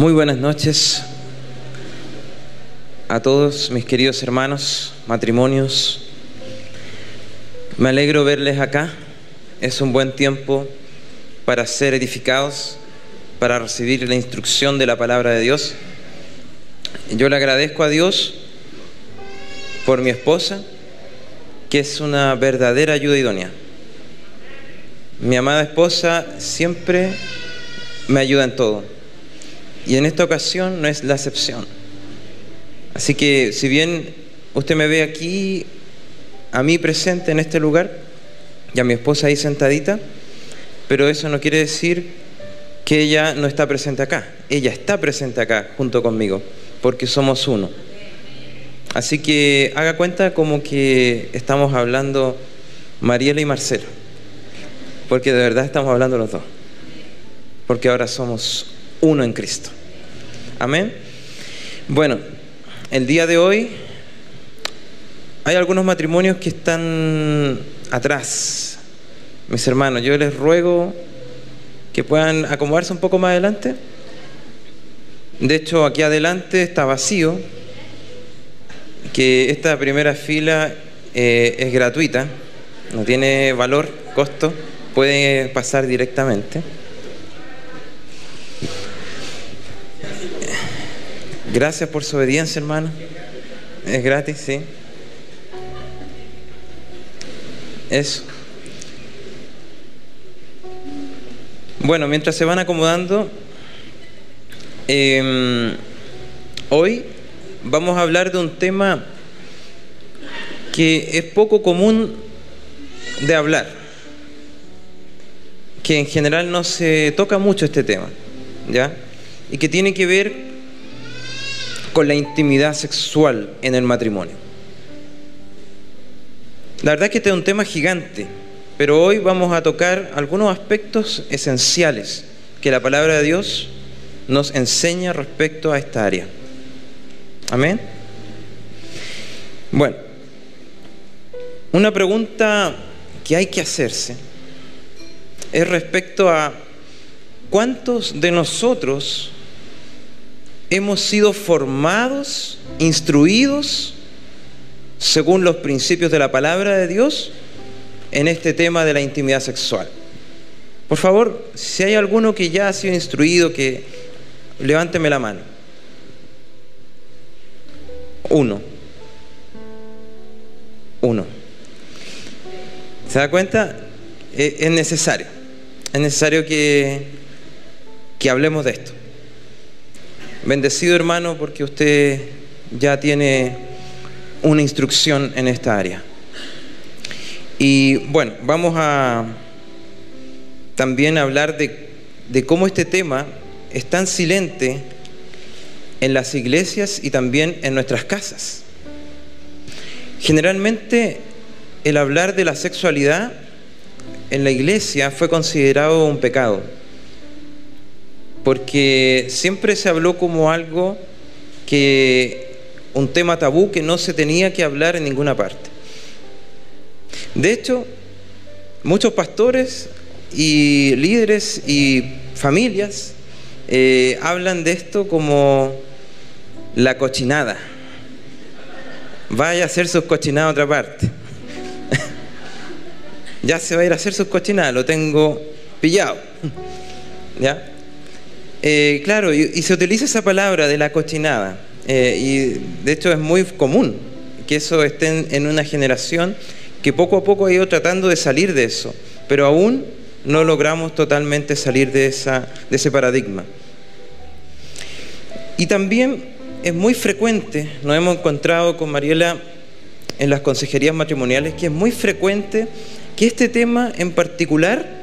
Muy buenas noches a todos mis queridos hermanos, matrimonios. Me alegro verles acá. Es un buen tiempo para ser edificados, para recibir la instrucción de la palabra de Dios. Yo le agradezco a Dios por mi esposa, que es una verdadera ayuda idónea. Mi amada esposa siempre me ayuda en todo. Y en esta ocasión no es la excepción. Así que si bien usted me ve aquí, a mí presente en este lugar, y a mi esposa ahí sentadita, pero eso no quiere decir que ella no está presente acá. Ella está presente acá junto conmigo, porque somos uno. Así que haga cuenta como que estamos hablando Mariela y Marcelo, porque de verdad estamos hablando los dos, porque ahora somos uno en Cristo. Amén. Bueno, el día de hoy hay algunos matrimonios que están atrás. Mis hermanos, yo les ruego que puedan acomodarse un poco más adelante. De hecho, aquí adelante está vacío, que esta primera fila eh, es gratuita, no tiene valor, costo, puede pasar directamente. Gracias por su obediencia, hermano. Es gratis, sí. Eso. Bueno, mientras se van acomodando, em, hoy vamos a hablar de un tema que es poco común de hablar, que en general no se toca mucho este tema, ¿ya? Y que tiene que ver con la intimidad sexual en el matrimonio. La verdad es que este es un tema gigante, pero hoy vamos a tocar algunos aspectos esenciales que la palabra de Dios nos enseña respecto a esta área. Amén. Bueno, una pregunta que hay que hacerse es respecto a cuántos de nosotros hemos sido formados, instruidos, según los principios de la palabra de Dios, en este tema de la intimidad sexual. Por favor, si hay alguno que ya ha sido instruido, que levánteme la mano. Uno. Uno. ¿Se da cuenta? Eh, es necesario. Es necesario que, que hablemos de esto. Bendecido hermano porque usted ya tiene una instrucción en esta área. Y bueno, vamos a también hablar de, de cómo este tema es tan silente en las iglesias y también en nuestras casas. Generalmente el hablar de la sexualidad en la iglesia fue considerado un pecado porque siempre se habló como algo que un tema tabú que no se tenía que hablar en ninguna parte. De hecho, muchos pastores y líderes y familias eh, hablan de esto como la cochinada. Vaya a hacer sus cochinadas a otra parte. ya se va a ir a hacer sus cochinadas, lo tengo pillado. ¿Ya? Eh, claro, y, se utiliza esa palabra de la cochinada, eh, y de hecho es muy común que eso esté en, una generación que poco a poco ha ido tratando de salir de eso, pero aún no logramos totalmente salir de, esa, de ese paradigma. Y también es muy frecuente, nos hemos encontrado con Mariela en las consejerías matrimoniales, que es muy frecuente que este tema en particular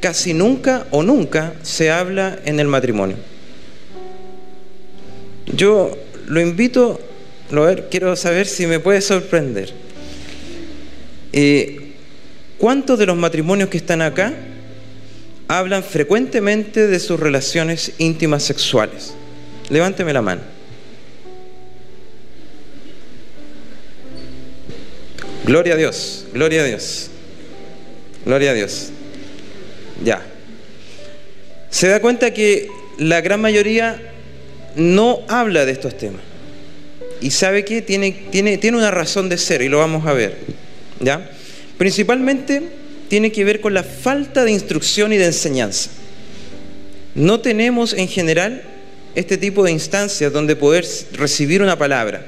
casi nunca o nunca se habla en el matrimonio. Yo lo invito, ver, quiero saber si me puede sorprender. Eh, ¿Cuántos de los matrimonios que están acá hablan frecuentemente de sus relaciones íntimas sexuales? Levánteme la mano. Gloria a Dios, gloria a Dios, gloria a Dios. Ya. Se da cuenta que la gran mayoría no habla de estos temas. Y sabe que tiene, tiene, tiene una razón de ser y lo vamos a ver. ¿ya? Principalmente tiene que ver con la falta de instrucción y de enseñanza. No tenemos en general este tipo de instancias donde poder recibir una palabra.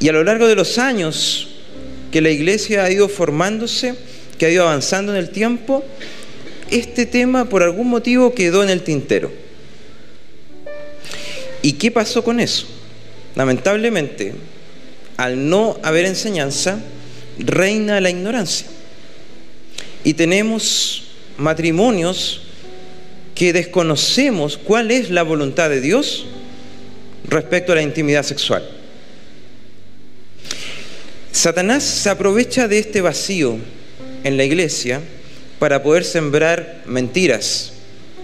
Y a lo largo de los años que la iglesia ha ido formándose, que ha ido avanzando en el tiempo, este tema por algún motivo quedó en el tintero. ¿Y qué pasó con eso? Lamentablemente, al no haber enseñanza, reina la ignorancia. Y tenemos matrimonios que desconocemos cuál es la voluntad de Dios respecto a la intimidad sexual. Satanás se aprovecha de este vacío en la iglesia para poder sembrar mentiras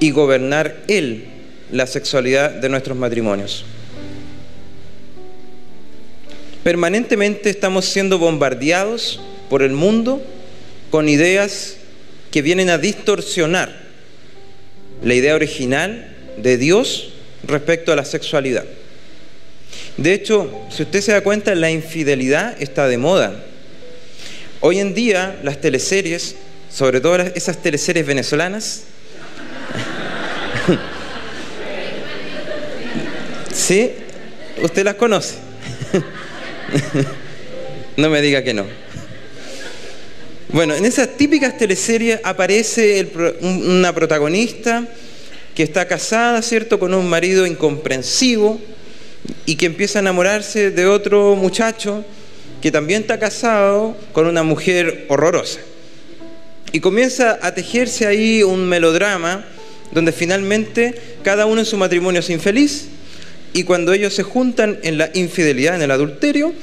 y gobernar él la sexualidad de nuestros matrimonios. Permanentemente estamos siendo bombardeados por el mundo con ideas que vienen a distorsionar la idea original de Dios respecto a la sexualidad. De hecho, si usted se da cuenta, la infidelidad está de moda. Hoy en día las teleseries, sobre todo esas teleseries venezolanas, ¿sí? ¿Usted las conoce? no me diga que no. Bueno, en esas típicas teleseries aparece una protagonista que está casada, ¿cierto?, con un marido incomprensivo y que empieza a enamorarse de otro muchacho que también está casado con una mujer horrorosa. Y comienza a tejerse ahí un melodrama donde finalmente cada uno en su matrimonio es infeliz y cuando ellos se juntan en la infidelidad, en el adulterio,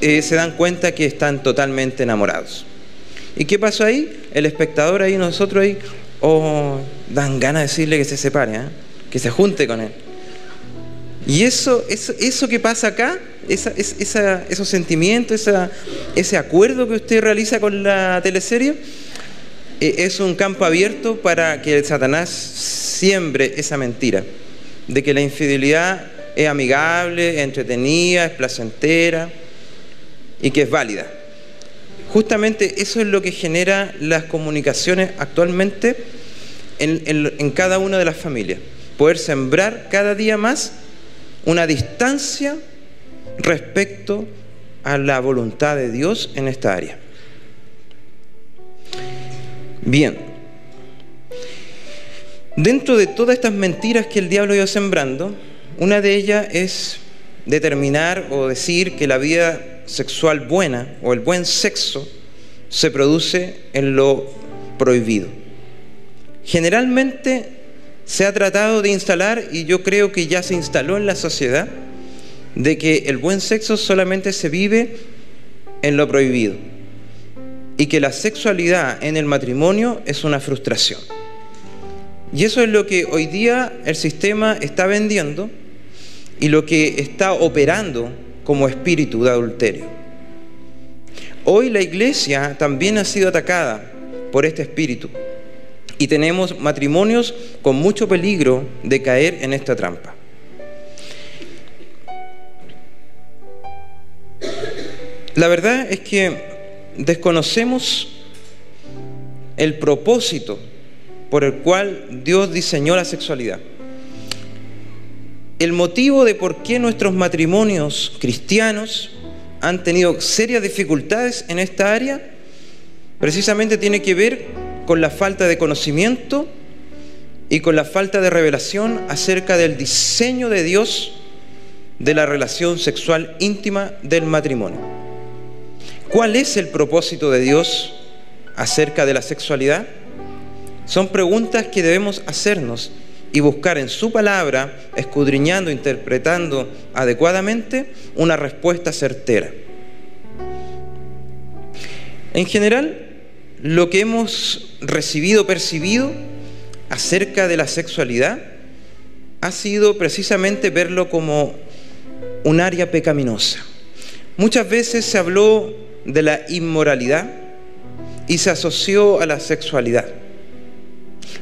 eh, se dan cuenta que están totalmente enamorados. ¿Y qué pasó ahí? El espectador ahí, nosotros ahí, oh, dan ganas de decirle que se separe, ¿eh? que se junte con él. Y eso, eso, eso que pasa acá, esos sentimientos, ese acuerdo que usted realiza con la teleserie, es un campo abierto para que Satanás siembre esa mentira, de que la infidelidad es amigable, es entretenida, es placentera y que es válida. Justamente eso es lo que genera las comunicaciones actualmente en, cada una de las familias. Poder sembrar cada día más una distancia respecto a la voluntad de Dios en esta área. Bien, dentro de todas estas mentiras que el diablo iba sembrando, una de ellas es determinar o decir que la vida sexual buena o el buen sexo se produce en lo prohibido. Generalmente se ha tratado de instalar, y yo creo que ya se instaló en la sociedad, de que el buen sexo solamente se vive en lo prohibido y que la sexualidad en el matrimonio es una frustración. Y eso es lo que hoy día el sistema está vendiendo y lo que está operando como espíritu de adulterio. Hoy la iglesia también ha sido atacada por este espíritu y tenemos matrimonios con mucho peligro de caer en esta trampa. La verdad es que desconocemos el propósito por el cual Dios diseñó la sexualidad el motivo de por qué nuestros matrimonios cristianos han tenido serias dificultades en esta área, precisamente tiene que ver con la falta de conocimiento y con la falta de revelación acerca del diseño de Dios de la relación sexual íntima del matrimonio. ¿Cuál es el propósito de Dios acerca de la sexualidad? Son preguntas que debemos hacernos y buscar en su palabra, escudriñando, interpretando adecuadamente, una respuesta certera. En general, lo que hemos recibido, percibido acerca de la sexualidad, ha sido precisamente verlo como un área pecaminosa. Muchas veces se habló de la inmoralidad y se asoció a la sexualidad.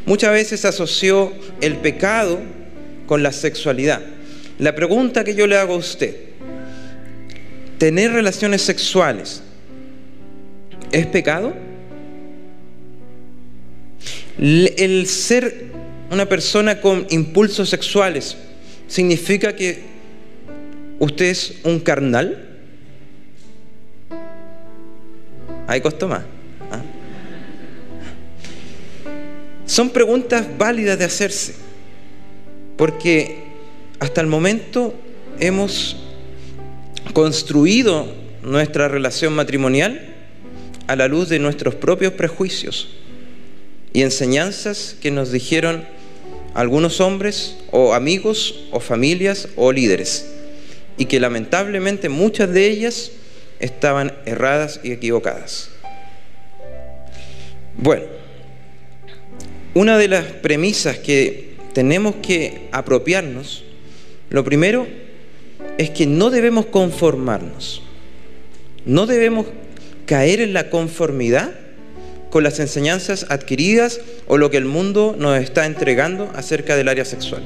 Muchas veces asoció el pecado con la sexualidad. La pregunta que yo le hago a usted, ¿tener relaciones sexuales es pecado? El ser una persona con impulsos sexuales significa que usted es un carnal. Ahí costó más. ¿ah? Son preguntas válidas de hacerse, porque hasta el momento hemos construido nuestra relación matrimonial a la luz de nuestros propios prejuicios y enseñanzas que nos dijeron algunos hombres o amigos o familias o líderes y que lamentablemente muchas de ellas estaban erradas y equivocadas. Bueno, una de las premisas que tenemos que apropiarnos, lo primero es que no debemos conformarnos, no debemos caer en la conformidad con las enseñanzas adquiridas o lo que el mundo nos está entregando acerca del área sexual.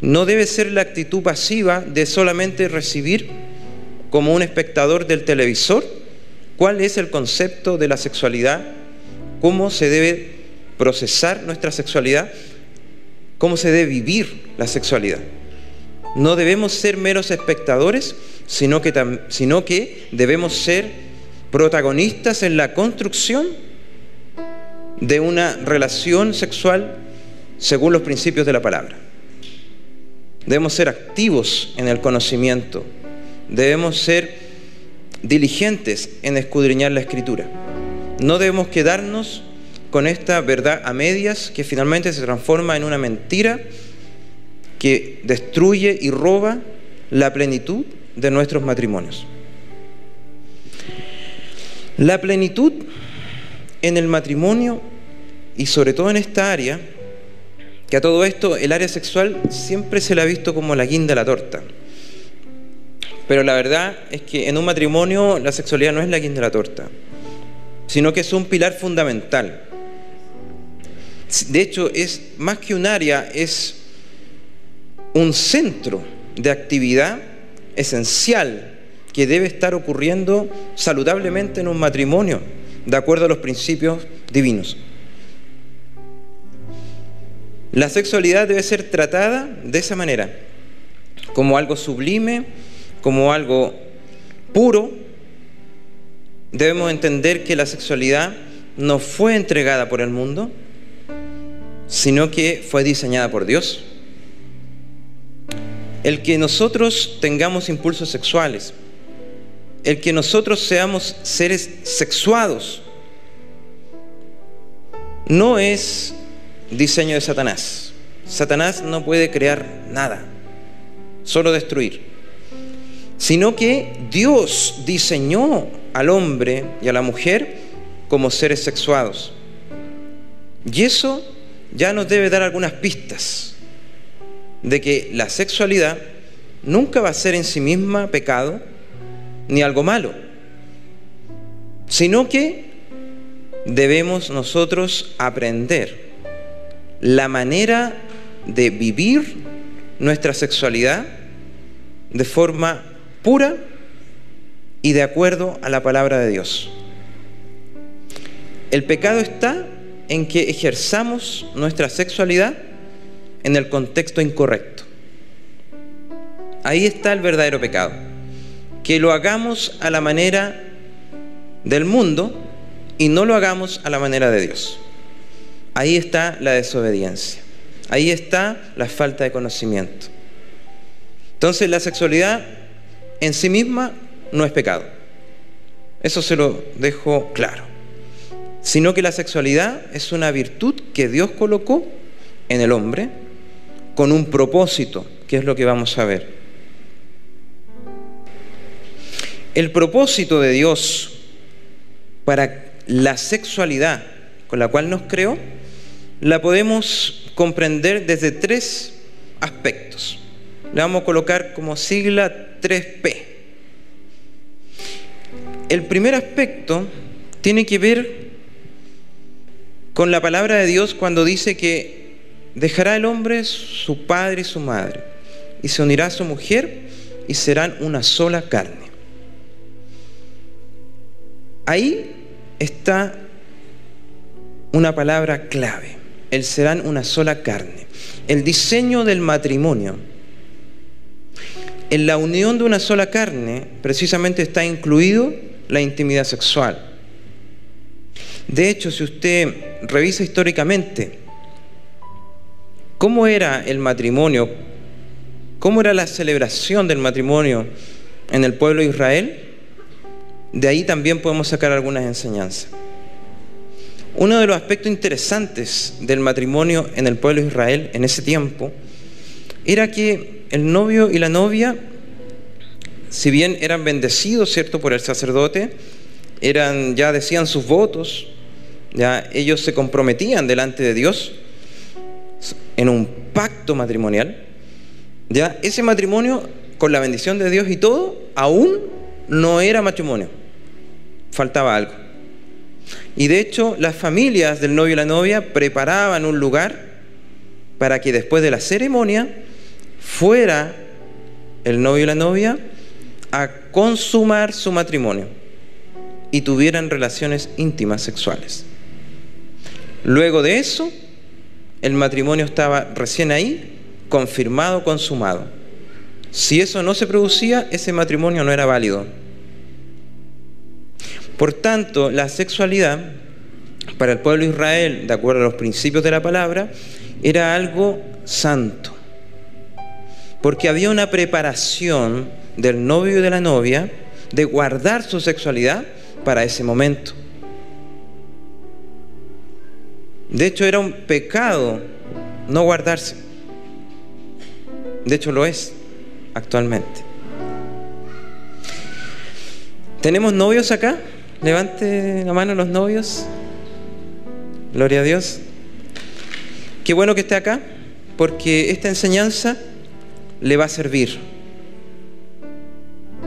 No debe ser la actitud pasiva de solamente recibir como un espectador del televisor cuál es el concepto de la sexualidad, cómo se debe procesar nuestra sexualidad, cómo se debe vivir la sexualidad. No debemos ser meros espectadores, sino que, debemos ser protagonistas en la construcción de una relación sexual según los principios de la palabra. Debemos ser activos en el conocimiento, debemos ser diligentes en escudriñar la escritura. No debemos quedarnos con esta verdad a medias que finalmente se transforma en una mentira que destruye y roba la plenitud de nuestros matrimonios. La plenitud en el matrimonio y sobre todo en esta área, que a todo esto el área sexual siempre se la ha visto como la guinda de la torta. Pero la verdad es que en un matrimonio la sexualidad no es la guinda de la torta, sino que es un pilar fundamental. De hecho, es más que un área, es un centro de actividad esencial que debe estar ocurriendo saludablemente en un matrimonio, de acuerdo a los principios divinos. La sexualidad debe ser tratada de esa manera, como algo sublime, como algo puro. Debemos entender que la sexualidad no fue entregada por el mundo, sino que fue diseñada por Dios. El que nosotros tengamos impulsos sexuales, el que nosotros seamos seres sexuados, no es diseño de Satanás. Satanás no puede crear nada, solo destruir. Sino que Dios diseñó al hombre y a la mujer como seres sexuados. Y eso ya nos debe dar algunas pistas de que la sexualidad nunca va a ser en sí misma pecado ni algo malo, sino que debemos nosotros aprender la manera de vivir nuestra sexualidad de forma pura y de acuerdo a la palabra de Dios. El pecado está en que ejerzamos nuestra sexualidad en el contexto incorrecto. Ahí está el verdadero pecado. Que lo hagamos a la manera del mundo y no lo hagamos a la manera de Dios. Ahí está la desobediencia. Ahí está la falta de conocimiento. Entonces la sexualidad en sí misma no es pecado. Eso se lo dejo claro. Sino que la sexualidad es una virtud que Dios colocó en el hombre con un propósito, que es lo que vamos a ver. El propósito de Dios para la sexualidad con la cual nos creó la podemos comprender desde tres aspectos. Le vamos a colocar como sigla 3P. El primer aspecto tiene que ver con la palabra de Dios cuando dice que dejará el hombre su padre y su madre, y se unirá a su mujer, y serán una sola carne. Ahí está una palabra clave. El serán una sola carne. El diseño del matrimonio. En la unión de una sola carne precisamente está incluido la intimidad sexual. De hecho, si usted revisa históricamente cómo era el matrimonio, cómo era la celebración del matrimonio en el pueblo de Israel, de ahí también podemos sacar algunas enseñanzas. Uno de los aspectos interesantes del matrimonio en el pueblo de Israel en ese tiempo era que el novio y la novia, si bien eran bendecidos, ¿cierto?, por el sacerdote, eran, ya decían sus votos, ya ellos se comprometían delante de Dios en un pacto matrimonial, ya ese matrimonio con la bendición de Dios y todo, aún no era matrimonio, faltaba algo. Y de hecho, las familias del novio y la novia preparaban un lugar para que después de la ceremonia fuera el novio y la novia a consumar su matrimonio y tuvieran relaciones íntimas sexuales. Luego de eso, el matrimonio estaba recién ahí, confirmado, consumado. Si eso no se producía, ese matrimonio no era válido. Por tanto, la sexualidad para el pueblo de Israel, de acuerdo a los principios de la palabra, era algo santo. Porque había una preparación del novio y de la novia de guardar su sexualidad para ese momento. De hecho, era un pecado no guardarse. De hecho, lo es actualmente. ¿Tenemos novios acá? Levante la mano los novios. Gloria a Dios. Qué bueno que esté acá, porque esta enseñanza le va a servir.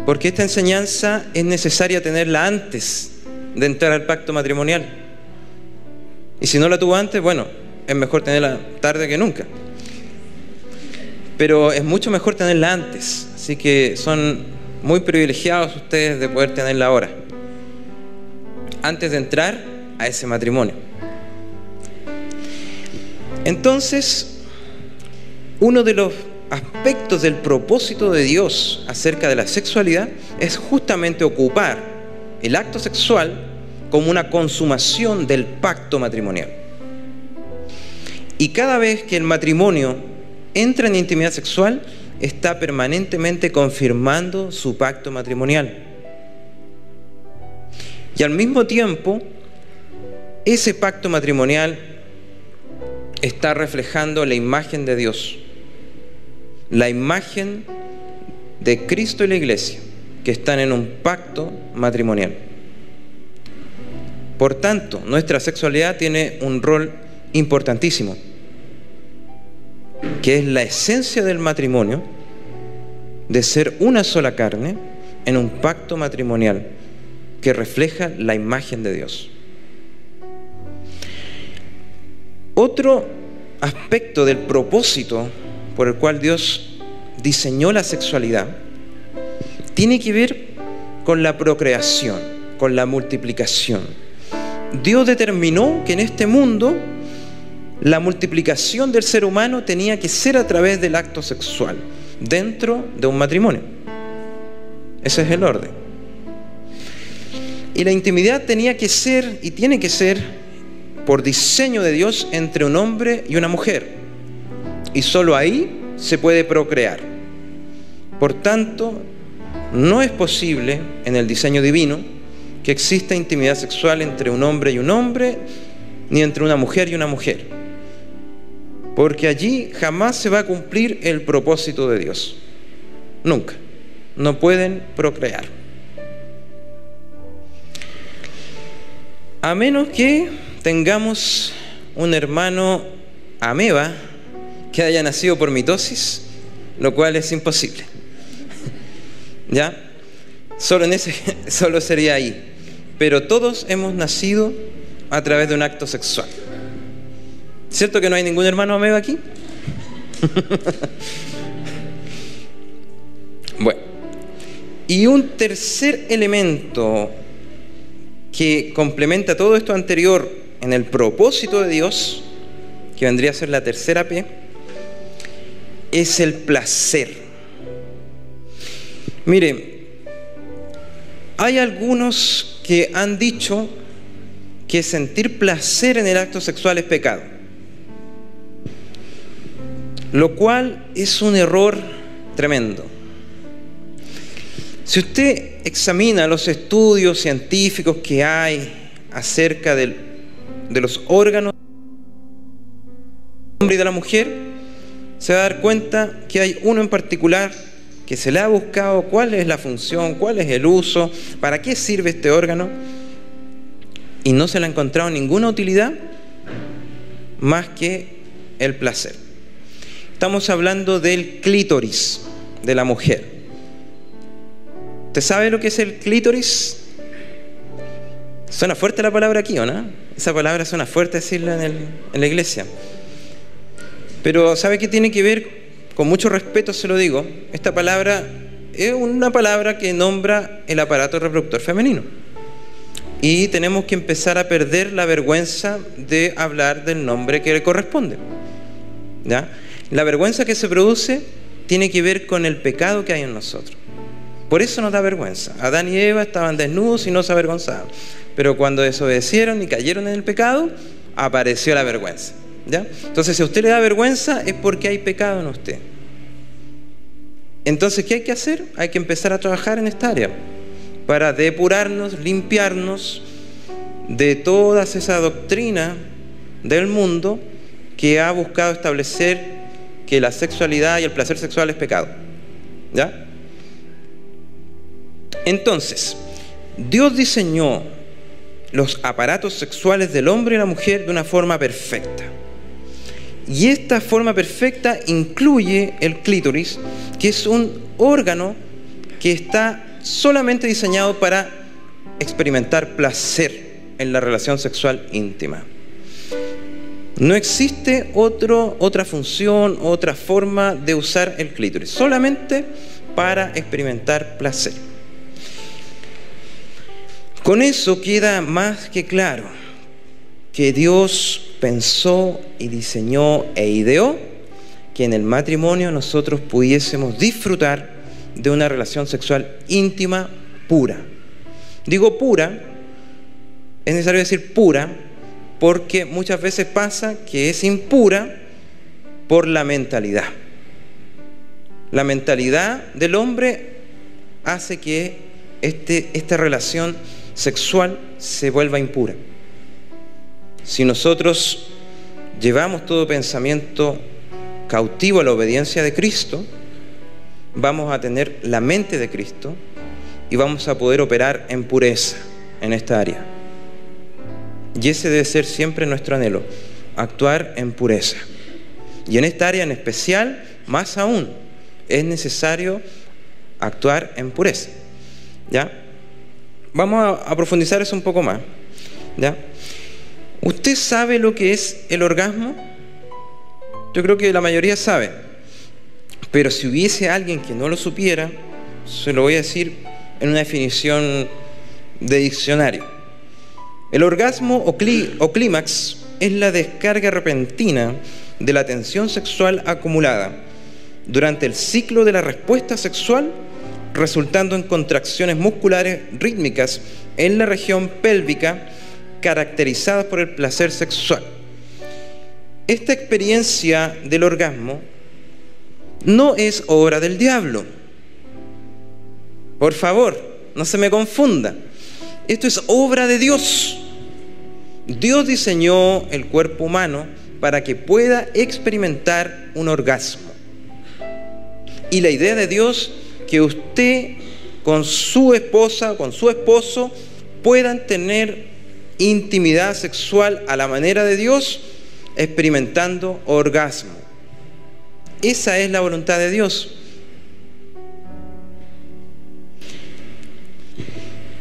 Porque esta enseñanza es necesaria tenerla antes de entrar al pacto matrimonial. Y si no la tuvo antes, bueno, es mejor tenerla tarde que nunca. Pero es mucho mejor tenerla antes. Así que son muy privilegiados ustedes de poder tenerla ahora antes de entrar a ese matrimonio. Entonces, uno de los aspectos del propósito de Dios acerca de la sexualidad es justamente ocupar el acto sexual como una consumación del pacto matrimonial. Y cada vez que el matrimonio entra en intimidad sexual, está permanentemente confirmando su pacto matrimonial. Y al mismo tiempo, ese pacto matrimonial está reflejando la imagen de Dios, la imagen de Cristo y la iglesia, que están en un pacto matrimonial. Por tanto, nuestra sexualidad tiene un rol importantísimo, que es la esencia del matrimonio, de ser una sola carne en un pacto matrimonial que refleja la imagen de Dios. Otro aspecto del propósito por el cual Dios diseñó la sexualidad tiene que ver con la procreación, con la multiplicación. Dios determinó que en este mundo la multiplicación del ser humano tenía que ser a través del acto sexual, dentro de un matrimonio. Ese es el orden. Y la intimidad tenía que ser y tiene que ser por diseño de Dios entre un hombre y una mujer. Y solo ahí se puede procrear. Por tanto, no es posible en el diseño divino que exista intimidad sexual entre un hombre y un hombre, ni entre una mujer y una mujer. Porque allí jamás se va a cumplir el propósito de Dios. Nunca. No pueden procrear. A menos que tengamos un hermano ameba que haya nacido por mitosis, lo cual es imposible. ¿Ya? Solo, en ese, solo sería ahí. Pero todos hemos nacido a través de un acto sexual. ¿Cierto que no hay ningún hermano ameba aquí? bueno, y un tercer elemento que complementa todo esto anterior en el propósito de Dios, que vendría a ser la tercera P, es el placer. Mire, hay algunos que han dicho que sentir placer en el acto sexual es pecado, lo cual es un error tremendo. Si usted examina los estudios científicos que hay acerca de los órganos del hombre y de la mujer, se va a dar cuenta que hay uno en particular que se le ha buscado cuál es la función, cuál es el uso, para qué sirve este órgano, y no se le ha encontrado ninguna utilidad más que el placer. Estamos hablando del clítoris de la mujer. ¿Usted sabe lo que es el clítoris? Suena fuerte la palabra aquí, ¿o no? Esa palabra suena fuerte decirla en, en la iglesia. Pero ¿sabe qué tiene que ver? Con mucho respeto se lo digo. Esta palabra es una palabra que nombra el aparato reproductor femenino. Y tenemos que empezar a perder la vergüenza de hablar del nombre que le corresponde. ¿Ya? La vergüenza que se produce tiene que ver con el pecado que hay en nosotros. Por eso nos da vergüenza. Adán y Eva estaban desnudos y no se avergonzaban. Pero cuando desobedecieron y cayeron en el pecado, apareció la vergüenza. Entonces, si a usted le da vergüenza, es porque hay pecado en usted. Entonces, ¿qué hay que hacer? Hay que empezar a trabajar en esta área para depurarnos, limpiarnos de toda esa doctrina del mundo que ha buscado establecer que la sexualidad y el placer sexual es pecado. ¿Ya? Entonces, Dios diseñó los aparatos sexuales del hombre y la mujer de una forma perfecta. Y esta forma perfecta incluye el clítoris, que es un órgano que está solamente diseñado para experimentar placer en la relación sexual íntima. No existe otra función, otra forma de usar el clítoris, solamente para experimentar placer. Con eso queda más que claro que Dios pensó y diseñó e ideó que en el matrimonio nosotros pudiésemos disfrutar de una relación sexual íntima pura. Digo pura, es necesario decir pura, porque muchas veces pasa que es impura por la mentalidad. La mentalidad del hombre hace que este, esta relación sexual se vuelva impura. Si nosotros llevamos todo pensamiento cautivo a la obediencia de Cristo, vamos a tener la mente de Cristo y vamos a poder operar en pureza en esta área. Y ese debe ser siempre nuestro anhelo, actuar en pureza. Y en esta área en especial, más aún, es necesario actuar en pureza. ¿Ya? Vamos a, profundizar eso un poco más. ¿ya? ¿Usted sabe lo que es el orgasmo? Yo creo que la mayoría sabe. Pero si hubiese alguien que no lo supiera, se lo voy a decir en una definición de diccionario. El orgasmo o, o clímax es la descarga repentina de la tensión sexual acumulada durante el ciclo de la respuesta sexual resultando en contracciones musculares rítmicas en la región pélvica caracterizadas por el placer sexual. Esta experiencia del orgasmo no es obra del diablo. Por favor, no se me confunda. Esto es obra de Dios. Dios diseñó el cuerpo humano para que pueda experimentar un orgasmo. Y la idea de Dios que usted con su esposa, con su esposo, puedan tener intimidad sexual a la manera de Dios, experimentando orgasmo. Esa es la voluntad de Dios.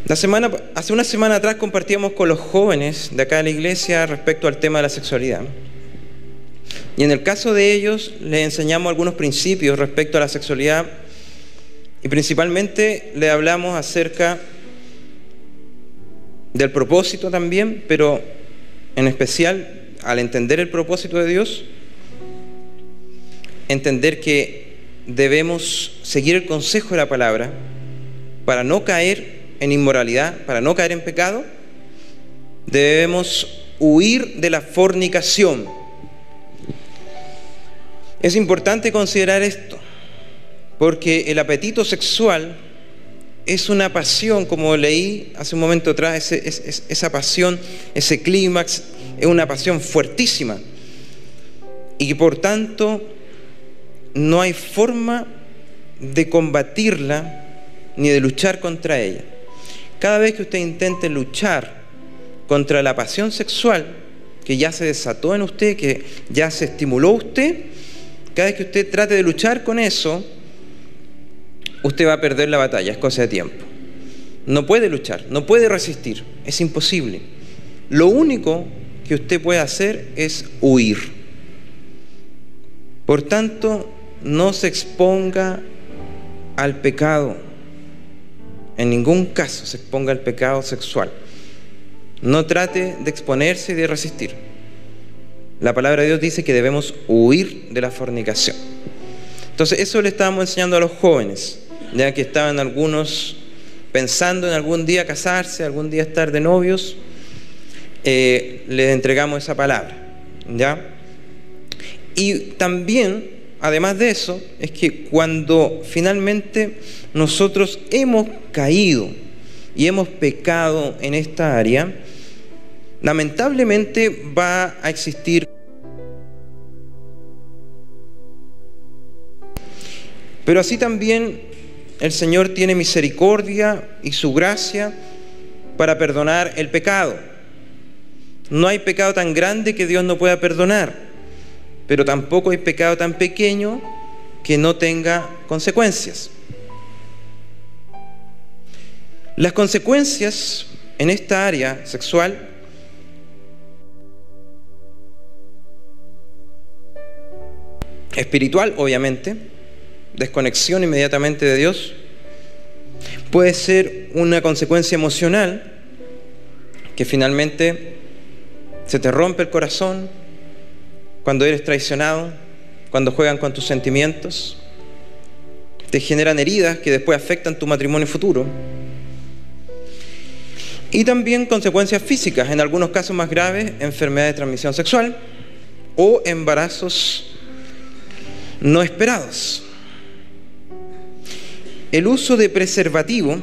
La semana, hace una semana atrás compartíamos con los jóvenes de acá de la iglesia respecto al tema de la sexualidad. Y en el caso de ellos les enseñamos algunos principios respecto a la sexualidad y principalmente le hablamos acerca del propósito también, pero en especial al entender el propósito de Dios, entender que debemos seguir el consejo de la palabra para no caer en inmoralidad, para no caer en pecado, debemos huir de la fornicación. Es importante considerar esto, porque el apetito sexual es una pasión, como leí hace un momento atrás, esa pasión, ese clímax, es una pasión fuertísima. Y por tanto no hay forma de combatirla ni de luchar contra ella. Cada vez que usted intente luchar contra la pasión sexual que ya se desató en usted, que ya se estimuló usted, cada vez que usted trate de luchar con eso, usted va a perder la batalla, es cosa de tiempo. No puede luchar, no puede resistir, es imposible. Lo único que usted puede hacer es huir. Por tanto, no se exponga al pecado. En ningún caso se exponga al pecado sexual. No trate de exponerse y de resistir. La palabra de Dios dice que debemos huir de la fornicación. Entonces, eso le estábamos enseñando a los jóvenes, ya que estaban algunos pensando en algún día casarse, algún día estar de novios, eh, les entregamos esa palabra. ¿ya? Y también, además de eso, es que cuando finalmente nosotros hemos caído y hemos pecado en esta área, lamentablemente va a existir Pero así también el Señor tiene misericordia y su gracia para perdonar el pecado. No hay pecado tan grande que Dios no pueda perdonar, pero tampoco hay pecado tan pequeño que no tenga consecuencias. Las consecuencias en esta área sexual espiritual, obviamente, desconexión inmediatamente de Dios, puede ser una consecuencia emocional que finalmente se te rompe el corazón cuando eres traicionado, cuando juegan con tus sentimientos, te generan heridas que después afectan tu matrimonio futuro. Y también consecuencias físicas, en algunos casos más graves, enfermedades de transmisión sexual o embarazos no esperados. El uso de preservativo,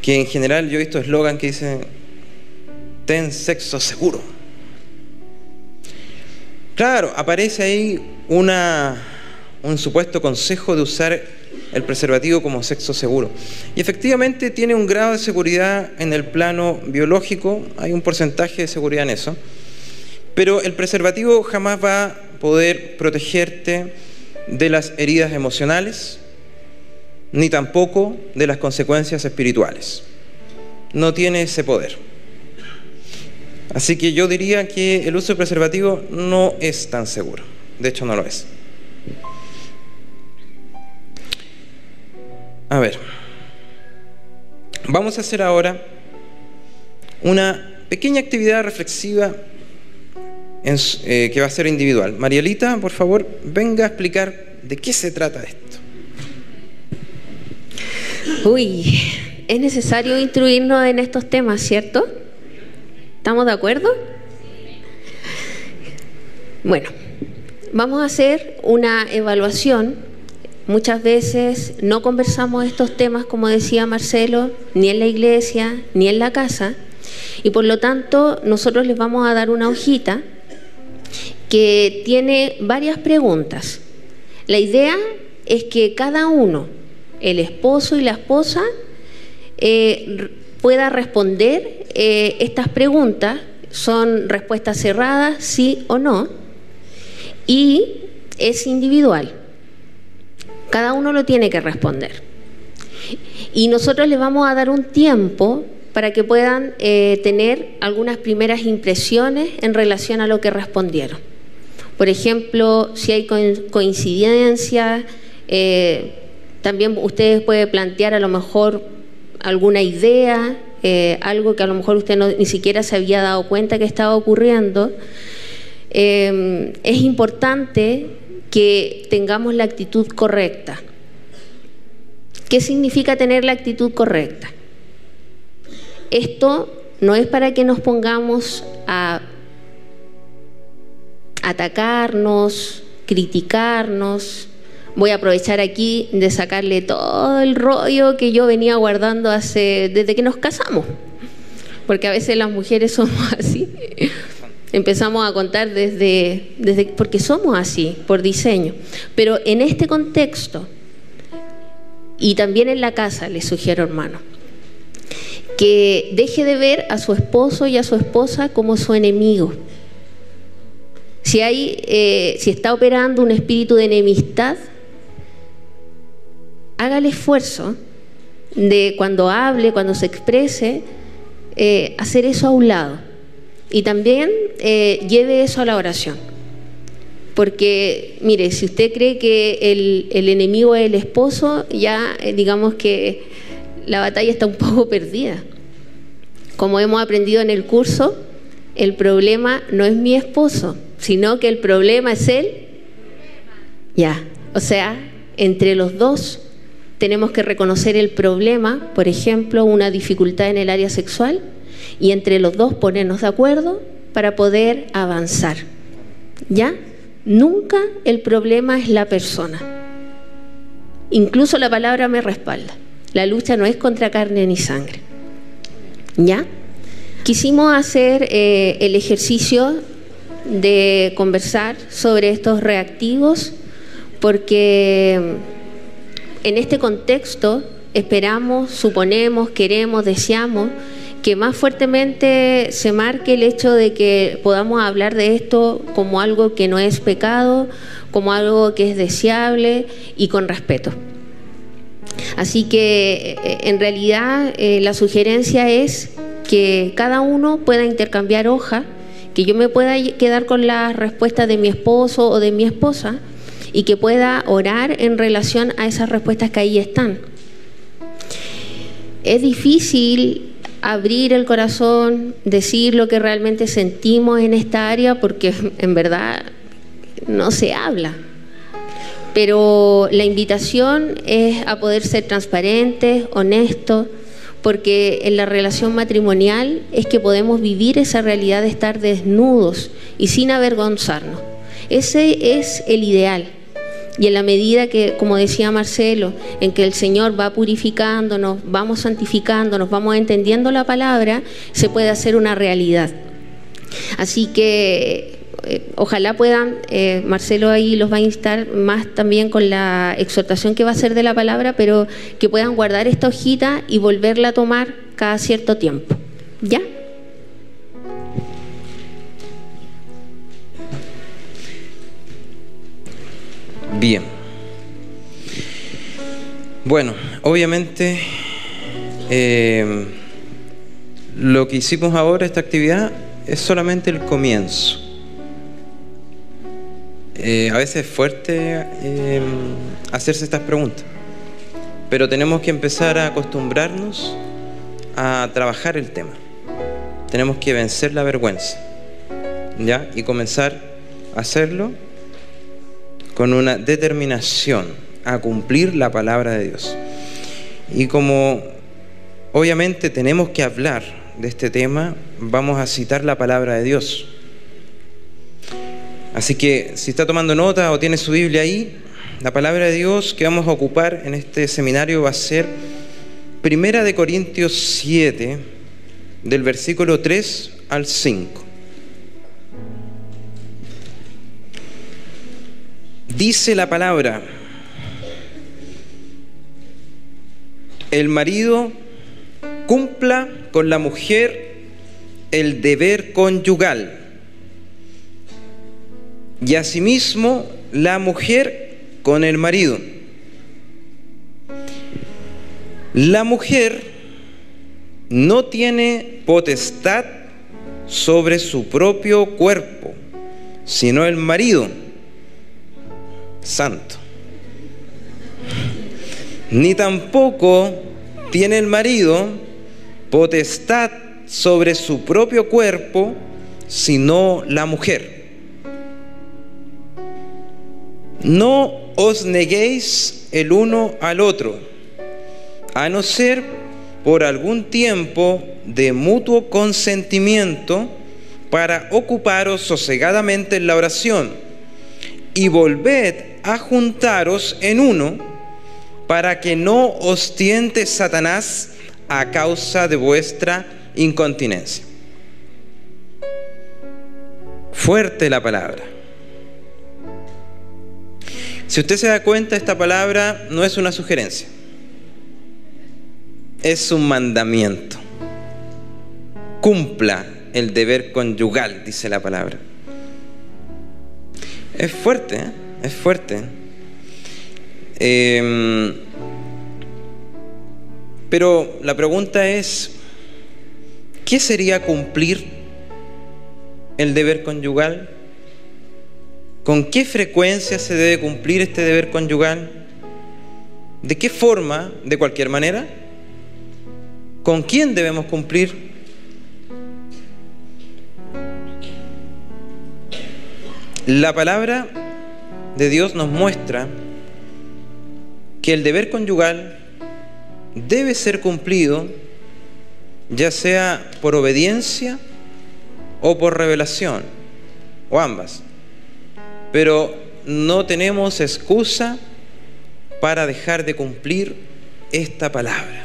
que en general yo he visto eslogan que dice, ten sexo seguro. Claro, aparece ahí una, un supuesto consejo de usar el preservativo como sexo seguro. Y efectivamente tiene un grado de seguridad en el plano biológico, hay un porcentaje de seguridad en eso, pero el preservativo jamás va a poder protegerte de las heridas emocionales, ni tampoco de las consecuencias espirituales. No tiene ese poder. Así que yo diría que el uso de preservativo no es tan seguro. De hecho, no lo es. A ver, vamos a hacer ahora una pequeña actividad reflexiva eh, que va a ser individual. Marielita, por favor, venga a explicar de qué se trata esto. Uy, es necesario instruirnos en estos temas, ¿cierto? ¿Estamos de acuerdo? Bueno, vamos a hacer una evaluación. Muchas veces no conversamos estos temas, como decía Marcelo, ni en la iglesia, ni en la casa, y por lo tanto nosotros les vamos a dar una hojita que tiene varias preguntas. La idea es que cada uno, el esposo y la esposa, eh, pueda responder eh, estas preguntas. Son respuestas cerradas, sí o no, y es individual. Cada uno lo tiene que responder. Y nosotros le vamos a dar un tiempo para que puedan eh, tener algunas primeras impresiones en relación a lo que respondieron. Por ejemplo, si hay coincidencias, eh, también ustedes pueden plantear a lo mejor alguna idea, eh, algo que a lo mejor usted ni siquiera se había dado cuenta que estaba ocurriendo. es importante que tengamos la actitud correcta. ¿Qué significa tener la actitud correcta? Esto no es para que nos pongamos a atacarnos, criticarnos. Voy a aprovechar aquí de sacarle todo el rollo que yo venía guardando desde que nos casamos. Porque a veces las mujeres somos así. Empezamos a contar desde, desde porque somos así, por diseño. Pero en este contexto, y también en la casa, le sugiero hermano, que deje de ver a su esposo y a su esposa como su enemigo. Eh, si está operando un espíritu de enemistad, haga el esfuerzo de cuando hable, cuando se exprese, eh, hacer eso a un lado. Y también eh, lleve eso a la oración. Porque, mire, si usted cree que el enemigo es el esposo, ya digamos que la batalla está un poco perdida. Como hemos aprendido en el curso, el problema no es mi esposo, sino que el problema es él. Ya, o sea, entre los dos tenemos que reconocer el problema, por ejemplo, una dificultad en el área sexual, y entre los dos ponernos de acuerdo para poder avanzar. ¿Ya? Nunca el problema es la persona. Incluso la palabra me respalda. La lucha no es contra carne ni sangre. ¿Ya? Quisimos hacer eh, el ejercicio de conversar sobre estos reactivos porque en este contexto esperamos, suponemos, queremos, deseamos que más fuertemente se marque el hecho de que podamos hablar de esto como algo que no es pecado, como algo que es deseable y con respeto. Así que eh, en realidad eh, la sugerencia es que cada uno pueda intercambiar hoja, que yo me pueda quedar con la respuesta de mi esposo o de mi esposa y que pueda orar en relación a esas respuestas que ahí están. Es difícil abrir el corazón, decir lo que realmente sentimos en esta área porque en verdad no se habla pero la invitación es a poder ser transparentes, honestos, porque en la relación matrimonial es que podemos vivir esa realidad de estar desnudos y sin avergonzarnos. Ese es el ideal. Y en la medida que, como decía Marcelo, en que el Señor va purificándonos, vamos santificándonos, vamos entendiendo la palabra, se puede hacer una realidad. Así que eh, ojalá puedan, eh, Marcelo ahí los va a instar más también con la exhortación que va a hacer de la palabra, pero que puedan guardar esta hojita y volverla a tomar cada cierto tiempo. ¿Ya? Bien. Bueno, obviamente eh, lo que hicimos ahora, esta actividad, es solamente el comienzo. Eh, a veces es fuerte eh, hacerse estas preguntas, pero tenemos que empezar a acostumbrarnos a trabajar el tema. Tenemos que vencer la vergüenza, ¿ya? Y comenzar a hacerlo con una determinación a cumplir la palabra de Dios. Y como obviamente tenemos que hablar de este tema, vamos a citar la palabra de Dios. Así que si está tomando nota o tiene su Biblia ahí, la palabra de Dios que vamos a ocupar en este seminario va a ser Primera de Corintios 7, del versículo 3 al 5. Dice la palabra, el marido cumpla con la mujer el deber conyugal y asimismo la mujer con el marido. La mujer no tiene potestad sobre su propio cuerpo, sino el marido santo. Ni tampoco tiene el marido potestad sobre su propio cuerpo, sino la mujer. No os neguéis el uno al otro, a no ser por algún tiempo de mutuo consentimiento para ocuparos sosegadamente en la oración y volved a juntaros en uno para que no os tiente Satanás a causa de vuestra incontinencia. Fuerte la palabra. Si usted se da cuenta, esta palabra no es una sugerencia, es un mandamiento. Cumpla el deber conyugal, dice la palabra. Es fuerte, ¿eh? es fuerte. Em, pero la pregunta es, ¿qué sería cumplir el deber conyugal? ¿Con qué frecuencia se debe cumplir este deber conyugal? ¿De qué forma? ¿De cualquier manera? ¿Con quién debemos cumplir? La palabra de Dios nos muestra que el deber conyugal debe ser cumplido ya sea por obediencia o por revelación, o ambas. Pero no tenemos excusa para dejar de cumplir esta palabra.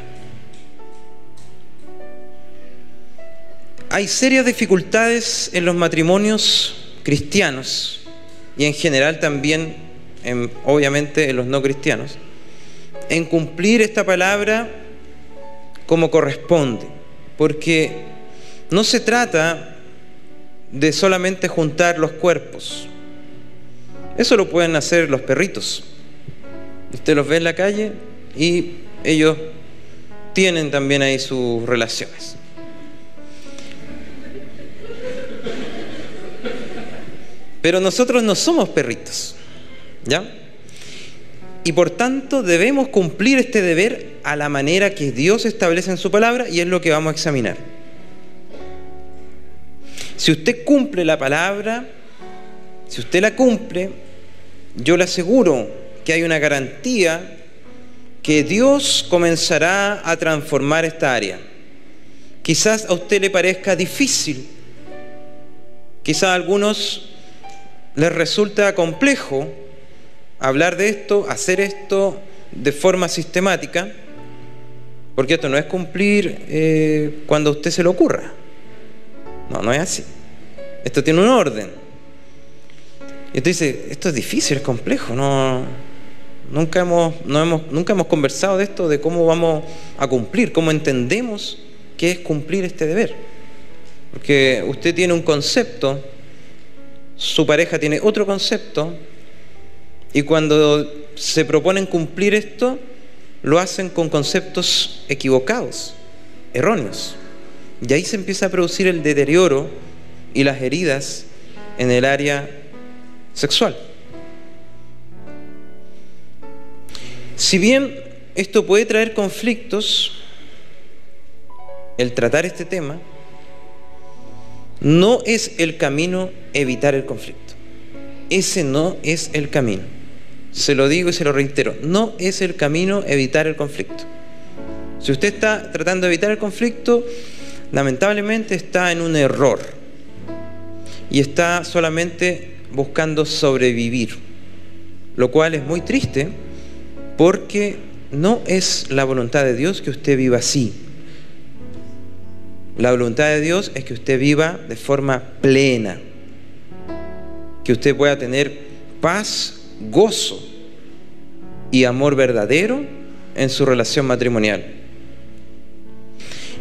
Hay serias dificultades en los matrimonios cristianos y en general también, obviamente, en los no cristianos en cumplir esta palabra como corresponde, porque no se trata de solamente juntar los cuerpos. Eso lo pueden hacer los perritos. Usted los ve en la calle y ellos tienen también ahí sus relaciones. Pero nosotros no somos perritos, ¿ya? Y por tanto debemos cumplir este deber a la manera que Dios establece en su palabra y es lo que vamos a examinar. Si usted cumple la palabra, si usted la cumple, yo le aseguro que hay una garantía que Dios comenzará a transformar esta área. Quizás a usted le parezca difícil, quizás a algunos les resulta complejo, hablar de esto, hacer esto de forma sistemática, porque esto no es cumplir eh, cuando a usted se le ocurra. No, no es así. Esto tiene un orden. Y usted dice, esto es difícil, es complejo, no, nunca, hemos, no hemos, nunca hemos conversado de esto, de cómo vamos a cumplir, cómo entendemos qué es cumplir este deber. Porque usted tiene un concepto, su pareja tiene otro concepto, y cuando se proponen cumplir esto, lo hacen con conceptos equivocados, erróneos. Y ahí se empieza a producir el deterioro y las heridas en el área sexual. Si bien esto puede traer conflictos, el tratar este tema, no es el camino evitar el conflicto. Ese no es el camino se lo digo y se lo reitero, no es el camino evitar el conflicto. Si usted está tratando de evitar el conflicto, lamentablemente está en un error y está solamente buscando sobrevivir, lo cual es muy triste porque no es la voluntad de Dios que usted viva así. La voluntad de Dios es que usted viva de forma plena, que usted pueda tener paz gozo y amor verdadero en su relación matrimonial.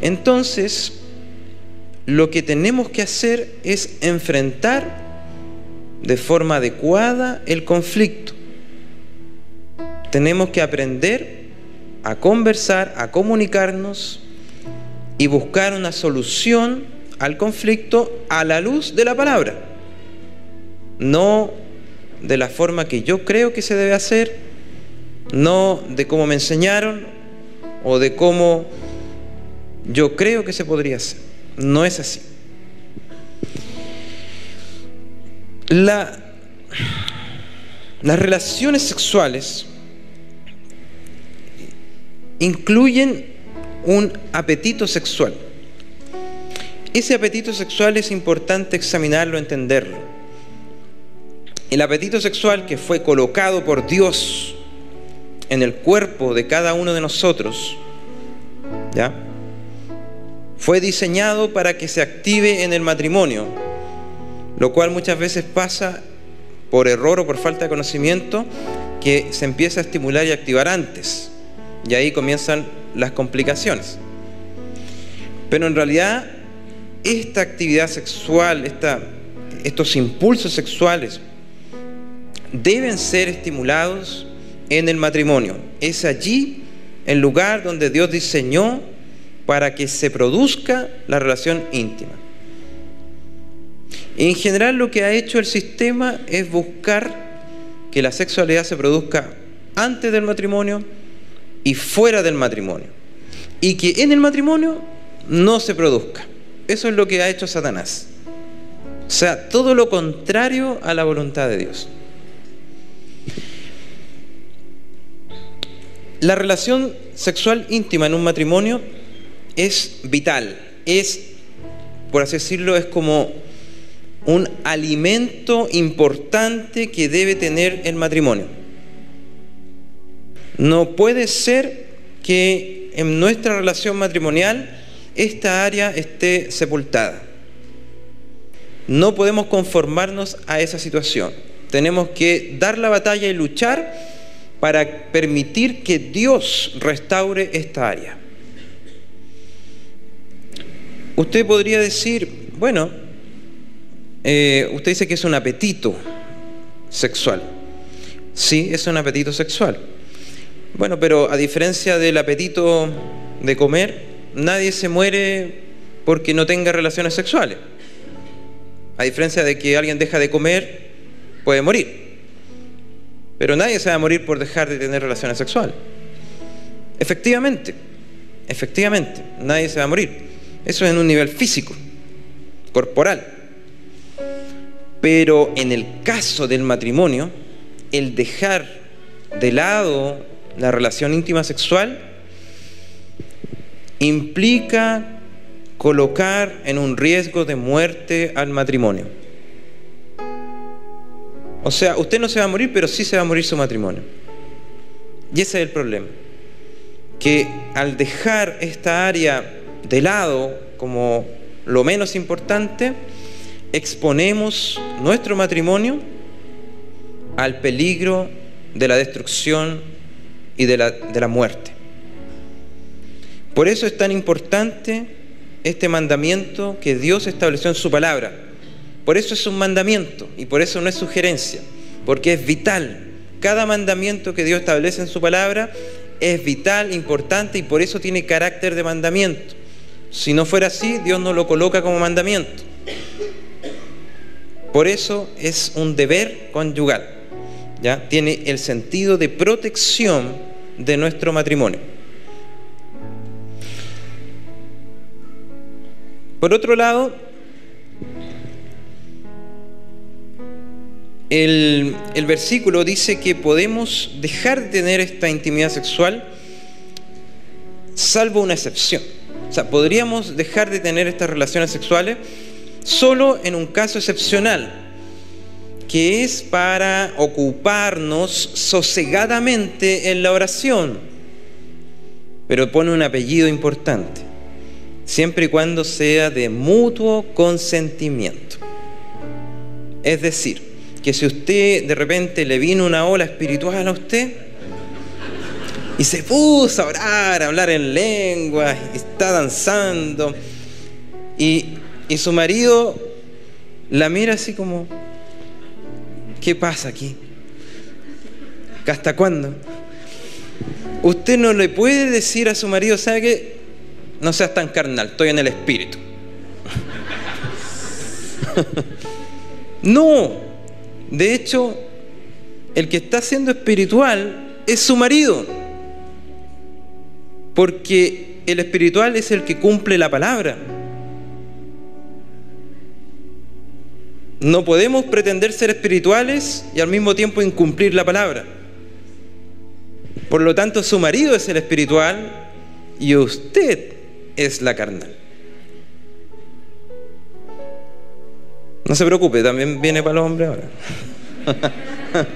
Entonces, lo que tenemos que hacer es enfrentar de forma adecuada el conflicto. Tenemos que aprender a conversar, a comunicarnos y buscar una solución al conflicto a la luz de la palabra, no de la forma que yo creo que se debe hacer, no de cómo me enseñaron o de cómo yo creo que se podría hacer. No es así. La, las relaciones sexuales incluyen un apetito sexual. Ese apetito sexual es importante examinarlo, entenderlo. El apetito sexual que fue colocado por Dios en el cuerpo de cada uno de nosotros, ¿ya? Fue diseñado para que se active en el matrimonio, lo cual muchas veces pasa por error o por falta de conocimiento, que se empieza a estimular y activar antes. Y ahí comienzan las complicaciones. Pero en realidad, esta actividad sexual, estos impulsos sexuales, deben ser estimulados en el matrimonio. Es allí el lugar donde Dios diseñó para que se produzca la relación íntima. En general lo que ha hecho el sistema es buscar que la sexualidad se produzca antes del matrimonio y fuera del matrimonio. Y que en el matrimonio no se produzca. Eso es lo que ha hecho Satanás. O sea, todo lo contrario a la voluntad de Dios. La relación sexual íntima en un matrimonio es vital, es, por así decirlo, es como un alimento importante que debe tener el matrimonio. No puede ser que en nuestra relación matrimonial esta área esté sepultada. No podemos conformarnos a esa situación. Tenemos que dar la batalla y luchar para permitir que Dios restaure esta área. Usted podría decir, bueno, eh, usted dice que es un apetito sexual. Sí, es un apetito sexual. Bueno, pero a diferencia del apetito de comer, nadie se muere porque no tenga relaciones sexuales. A diferencia de que alguien deja de comer, puede morir. Pero nadie se va a morir por dejar de tener relaciones sexuales. Efectivamente, efectivamente, nadie se va a morir. Eso es en un nivel físico, corporal. Pero en el caso del matrimonio, el dejar de lado la relación íntima sexual implica colocar en un riesgo de muerte al matrimonio. O sea, usted no se va a morir, pero sí se va a morir su matrimonio. Y ese es el problema. Que al dejar esta área de lado como lo menos importante, exponemos nuestro matrimonio al peligro de la destrucción y de la, de la muerte. Por eso es tan importante este mandamiento que Dios estableció en su palabra. Por eso es un mandamiento y por eso no es sugerencia, porque es vital. Cada mandamiento que Dios establece en su palabra es vital, importante y por eso tiene carácter de mandamiento. Si no fuera así, Dios no lo coloca como mandamiento. Por eso es un deber conyugal. ¿ya? Tiene el sentido de protección de nuestro matrimonio. Por otro lado, el, el, versículo dice que podemos dejar de tener esta intimidad sexual salvo una excepción. O sea, podríamos dejar de tener estas relaciones sexuales solo en un caso excepcional, que es para ocuparnos sosegadamente en la oración. Pero pone un apellido importante, siempre y cuando sea de mutuo consentimiento. Es decir, que si usted de repente le vino una ola espiritual a usted, y se puso a orar, a hablar en lengua, está danzando. Y, y su marido la mira así como, ¿qué pasa aquí? ¿Hasta cuándo? Usted no le puede decir a su marido, ¿sabe qué? no seas tan carnal, estoy en el espíritu. no, de hecho, el que está siendo espiritual es su marido, porque el espiritual es el que cumple la palabra. No podemos pretender ser espirituales y al mismo tiempo incumplir la palabra. Por lo tanto, su marido es el espiritual y usted es la carnal. No se preocupe, también viene para los hombres ahora.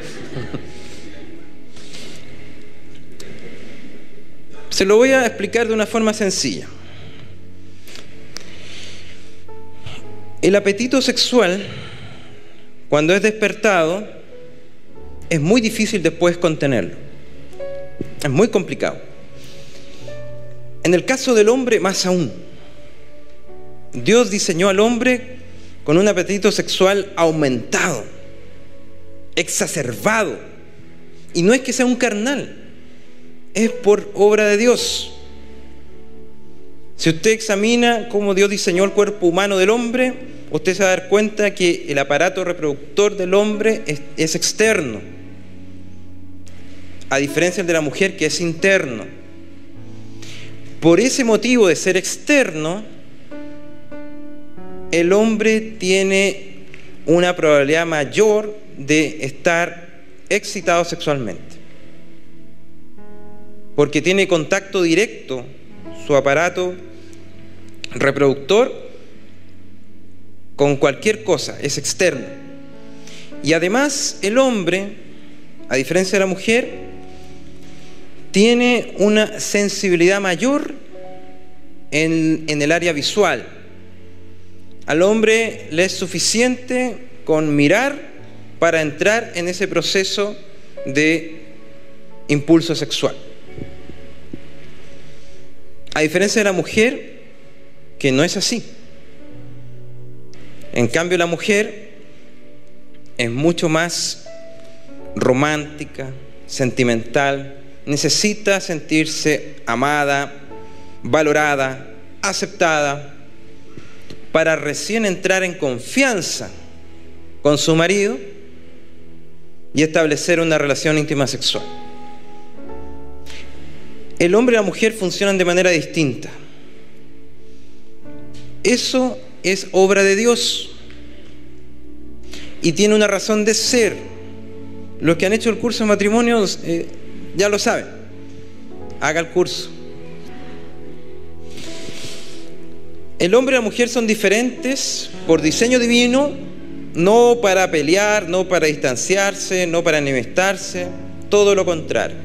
se lo voy a explicar de una forma sencilla. El apetito sexual cuando es despertado, es muy difícil después contenerlo. Es muy complicado. En el caso del hombre, más aún. Dios diseñó al hombre con un apetito sexual aumentado, exacerbado. Y no es que sea un carnal, es por obra de Dios. Si usted examina cómo Dios diseñó el cuerpo humano del hombre, usted se va a dar cuenta que el aparato reproductor del hombre es, externo, a diferencia del de la mujer que es interno. Por ese motivo de ser externo, el hombre tiene una probabilidad mayor de estar excitado sexualmente. Porque tiene contacto directo su aparato reproductor con cualquier cosa, es externo. Y además el hombre, a diferencia de la mujer, tiene una sensibilidad mayor en, el área visual. Al hombre le es suficiente con mirar para entrar en ese proceso de impulso sexual. A diferencia de la mujer, que no es así. En cambio, la mujer es mucho más romántica, sentimental, necesita sentirse amada, valorada, aceptada, para recién entrar en confianza con su marido y establecer una relación íntima sexual. El hombre y la mujer funcionan de manera distinta. Eso es obra de Dios y tiene una razón de ser. Los que han hecho el curso de matrimonios eh, ya lo saben. Haga el curso. El hombre y la mujer son diferentes por diseño divino, no para pelear, no para distanciarse, no para enemistarse, todo lo contrario.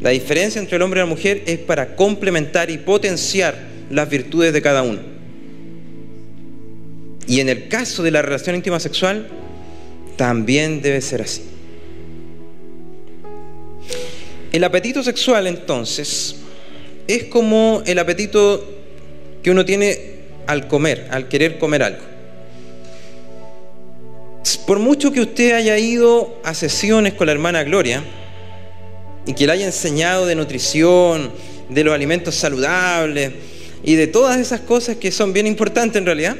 La diferencia entre el hombre y la mujer es para complementar y potenciar las virtudes de cada uno. Y en el caso de la relación íntima sexual, también debe ser así. El apetito sexual, entonces, es como el apetito que uno tiene al comer, al querer comer algo. Por mucho que usted haya ido a sesiones con la hermana Gloria y que le haya enseñado de nutrición, de los alimentos saludables y de todas esas cosas que son bien importantes en realidad,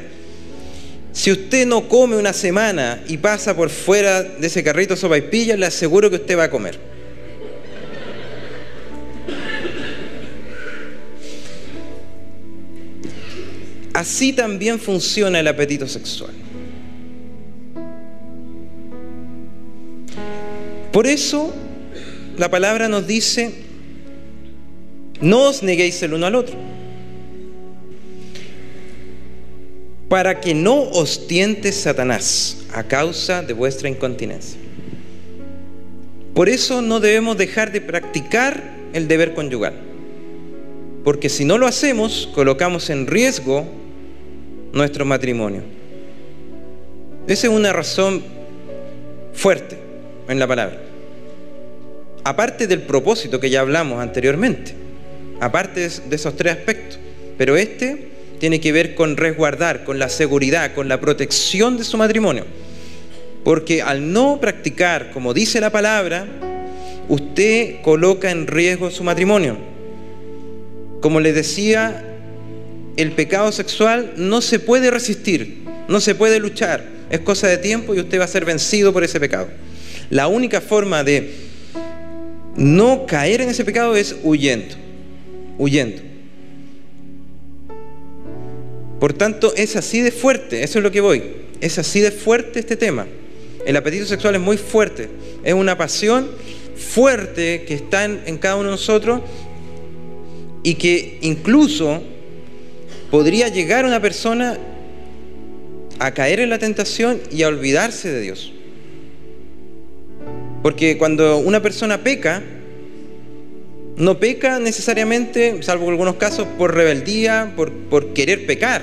si usted no come una semana y pasa por fuera de ese carrito sopa y pilla, le aseguro que usted va a comer. Así también funciona el apetito sexual. Por eso la palabra nos dice, no os neguéis el uno al otro para que no os tiente Satanás a causa de vuestra incontinencia. Por eso no debemos dejar de practicar el deber conyugal, porque si no lo hacemos, colocamos en riesgo nuestro matrimonio. Esa es una razón fuerte en la palabra. Aparte del propósito que ya hablamos anteriormente, aparte de esos tres aspectos, pero este tiene que ver con resguardar, con la seguridad, con la protección de su matrimonio. Porque al no practicar, como dice la palabra, usted coloca en riesgo su matrimonio. Como les decía el pecado sexual no se puede resistir, no se puede luchar, es cosa de tiempo y usted va a ser vencido por ese pecado. La única forma de no caer en ese pecado es huyendo, huyendo. Por tanto, es así de fuerte, eso es lo que voy, es así de fuerte este tema. El apetito sexual es muy fuerte, es una pasión fuerte que está en, cada uno de nosotros y que incluso podría llegar a una persona a caer en la tentación y a olvidarse de Dios. Porque cuando una persona peca, no peca necesariamente, salvo algunos casos, por rebeldía, por, por querer pecar,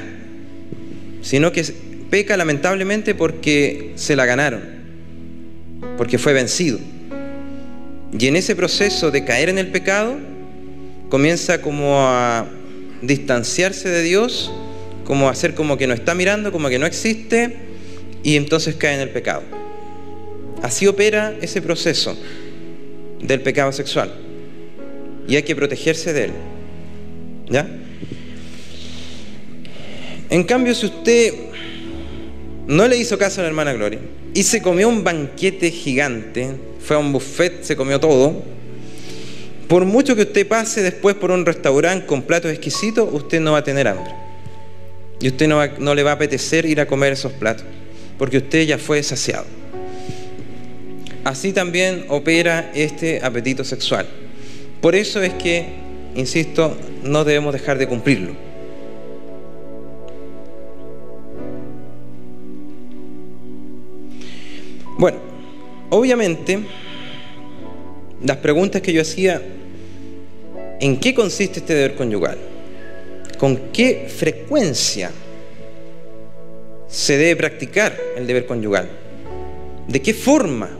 sino que peca lamentablemente porque se la ganaron, porque fue vencido. Y en ese proceso de caer en el pecado, comienza como a distanciarse de Dios, como a hacer como que no está mirando, como que no existe, y entonces cae en el pecado. Así opera ese proceso del pecado sexual. Y hay que protegerse de él. ¿Ya? En cambio, si usted no le hizo caso a la hermana Gloria y se comió un banquete gigante, fue a un buffet, se comió todo. Por mucho que usted pase después por un restaurante con platos exquisitos, usted no va a tener hambre. Y usted no, no le va a apetecer ir a comer esos platos, porque usted ya fue saciado. Así también opera este apetito sexual. Por eso es que, insisto, no debemos dejar de cumplirlo. Bueno, obviamente, las preguntas que yo hacía, ¿en qué consiste este deber conyugal? ¿Con qué frecuencia se debe practicar el deber conyugal? ¿De qué forma?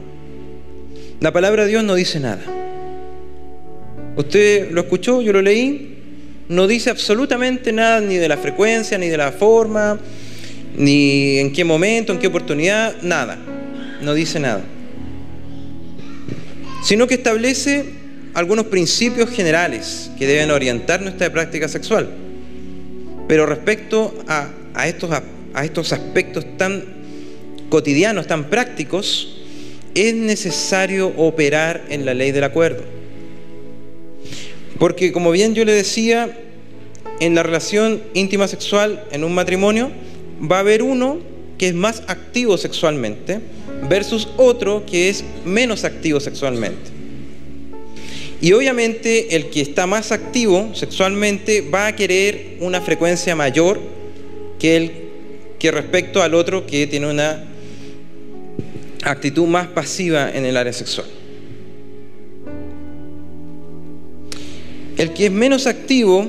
La palabra de Dios no dice nada. Usted lo escuchó, yo lo leí, no dice absolutamente nada ni de la frecuencia, ni de la forma, ni en qué momento, en qué oportunidad, nada no dice nada, sino que establece algunos principios generales que deben orientar nuestra práctica sexual. Pero respecto a, estos, a estos aspectos tan cotidianos, tan prácticos, es necesario operar en la ley del acuerdo. Porque como bien yo le decía, en la relación íntima sexual, en un matrimonio, va a haber uno que es más activo sexualmente versus otro que es menos activo sexualmente. Y obviamente el que está más activo sexualmente va a querer una frecuencia mayor que, el, que respecto al otro que tiene una actitud más pasiva en el área sexual. El que es menos activo,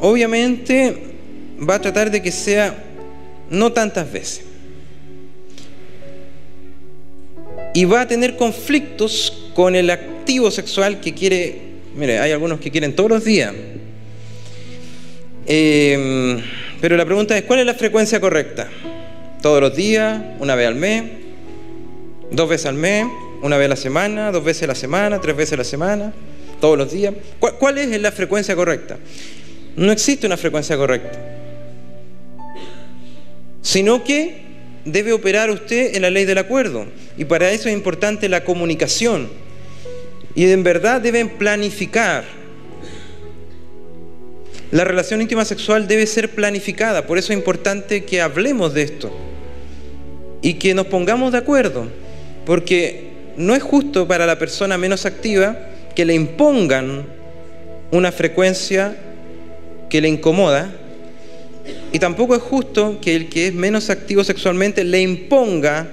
obviamente, va a tratar de que sea no tantas veces. y va a tener conflictos con el activo sexual que quiere, mire, hay algunos que quieren todos los días. Em, pero la pregunta es, ¿cuál es la frecuencia correcta? ¿Todos los días? ¿Una vez al mes? ¿Dos veces al mes? ¿Una vez a la semana? ¿Dos veces a la semana? ¿Tres veces a la semana? ¿Todos los días? ¿Cuál, es la frecuencia correcta? No existe una frecuencia correcta. Sino que debe operar usted en la ley del acuerdo. Y para eso es importante la comunicación. Y en verdad deben planificar. La relación íntima sexual debe ser planificada. Por eso es importante que hablemos de esto. Y que nos pongamos de acuerdo. Porque no es justo para la persona menos activa que le impongan una frecuencia que le incomoda y tampoco es justo que el que es menos activo sexualmente le imponga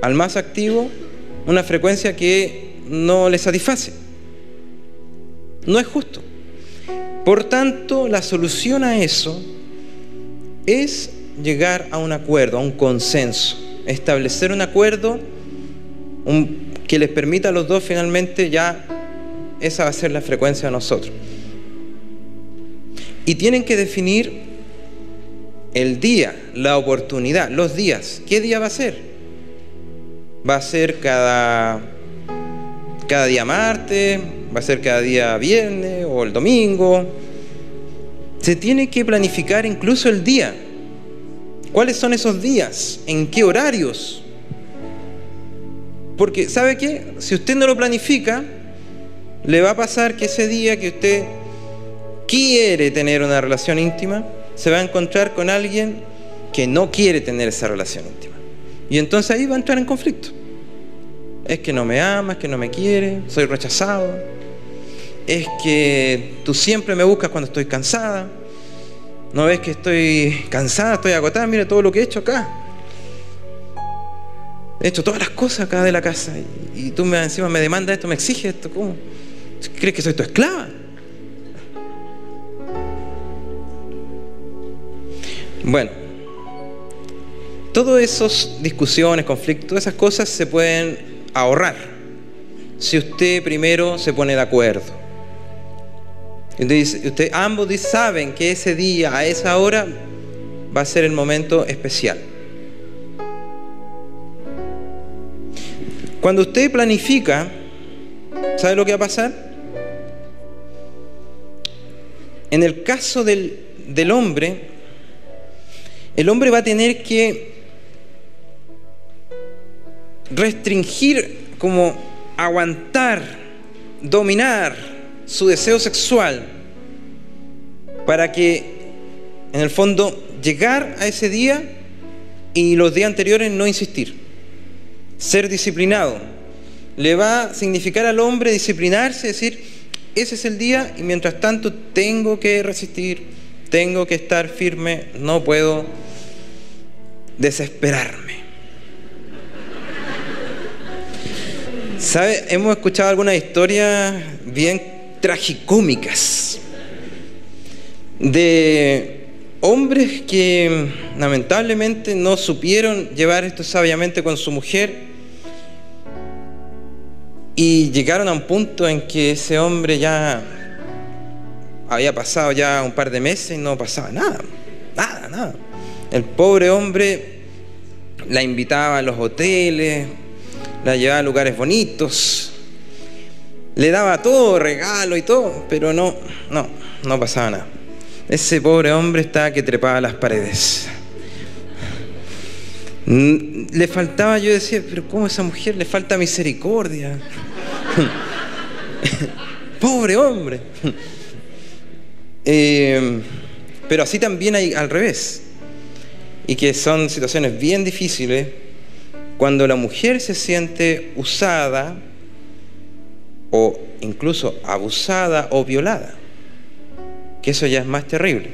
al más activo una frecuencia que no le satisface. No es justo. Por tanto, la solución a eso es llegar a un acuerdo, a un consenso, establecer un acuerdo que les permita a los dos finalmente ya esa va a ser la frecuencia de nosotros. Y tienen que definir el día, la oportunidad, los días. ¿Qué día va a ser? ¿Va a ser cada, cada día martes? ¿Va a ser cada día viernes o el domingo? Se tiene que planificar incluso el día. ¿Cuáles son esos días? ¿En qué horarios? Porque, ¿sabe qué? Si usted no lo planifica, le va a pasar que ese día que usted quiere tener una relación íntima, se va a encontrar con alguien que no quiere tener esa relación íntima. Y entonces ahí va a entrar en conflicto. Es que no me ama, es que no me quiere, soy rechazado. Es que tú siempre me buscas cuando estoy cansada. No ves que estoy cansada, estoy agotada, mire todo lo que he hecho acá. He hecho todas las cosas acá de la casa y, tú me, encima me demandas esto, me exiges esto. ¿Cómo? ¿Crees que soy tu esclava? Bueno, todas esas discusiones, conflictos, esas cosas se pueden ahorrar si usted primero se pone de acuerdo. Usted, usted, ambos saben que ese día, a esa hora, va a ser el momento especial. Cuando usted planifica, ¿sabe lo que va a pasar? En el caso del, del hombre, el hombre va a tener que restringir, como aguantar, dominar su deseo sexual para que, en el fondo, llegar a ese día y los días anteriores no insistir ser disciplinado. Le va a significar al hombre disciplinarse, decir, ese es el día y mientras tanto tengo que resistir, tengo que estar firme, no puedo desesperarme. ¿Sabe? Hemos escuchado algunas historias bien tragicómicas de hombres que lamentablemente no supieron llevar esto sabiamente con su mujer y llegaron a un punto en que ese hombre ya había pasado ya un par de meses y no pasaba nada, nada, nada. El pobre hombre la invitaba a los hoteles, la llevaba a lugares bonitos, le daba todo, regalo y todo, pero no, no, no pasaba nada. Ese pobre hombre estaba que trepaba las paredes. Le faltaba, yo decía, pero ¿cómo a esa mujer le falta misericordia? pobre hombre. Eh, pero así también hay al revés. Y que son situaciones bien difíciles cuando la mujer se siente usada o incluso abusada o violada que eso ya es más terrible.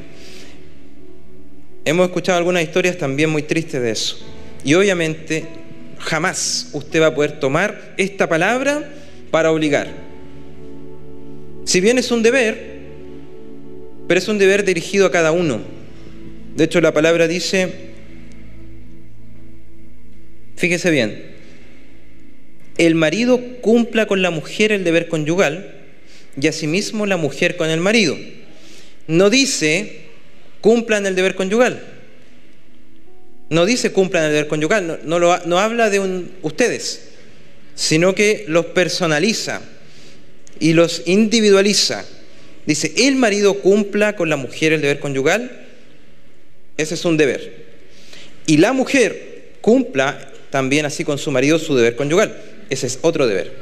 Hemos escuchado algunas historias también muy tristes de eso. Y obviamente jamás usted va a poder tomar esta palabra para obligar. Si bien es un deber, pero es un deber dirigido a cada uno. De hecho, la palabra dice, fíjese bien, el marido cumpla con la mujer el deber conyugal y asimismo la mujer con el marido no dice cumplan el deber conyugal. No dice cumplan el deber conyugal, no, no, habla de ustedes, sino que los personaliza y los individualiza. Dice, el marido cumpla con la mujer el deber conyugal, ese es un deber. Y la mujer cumpla también así con su marido su deber conyugal, ese es otro deber.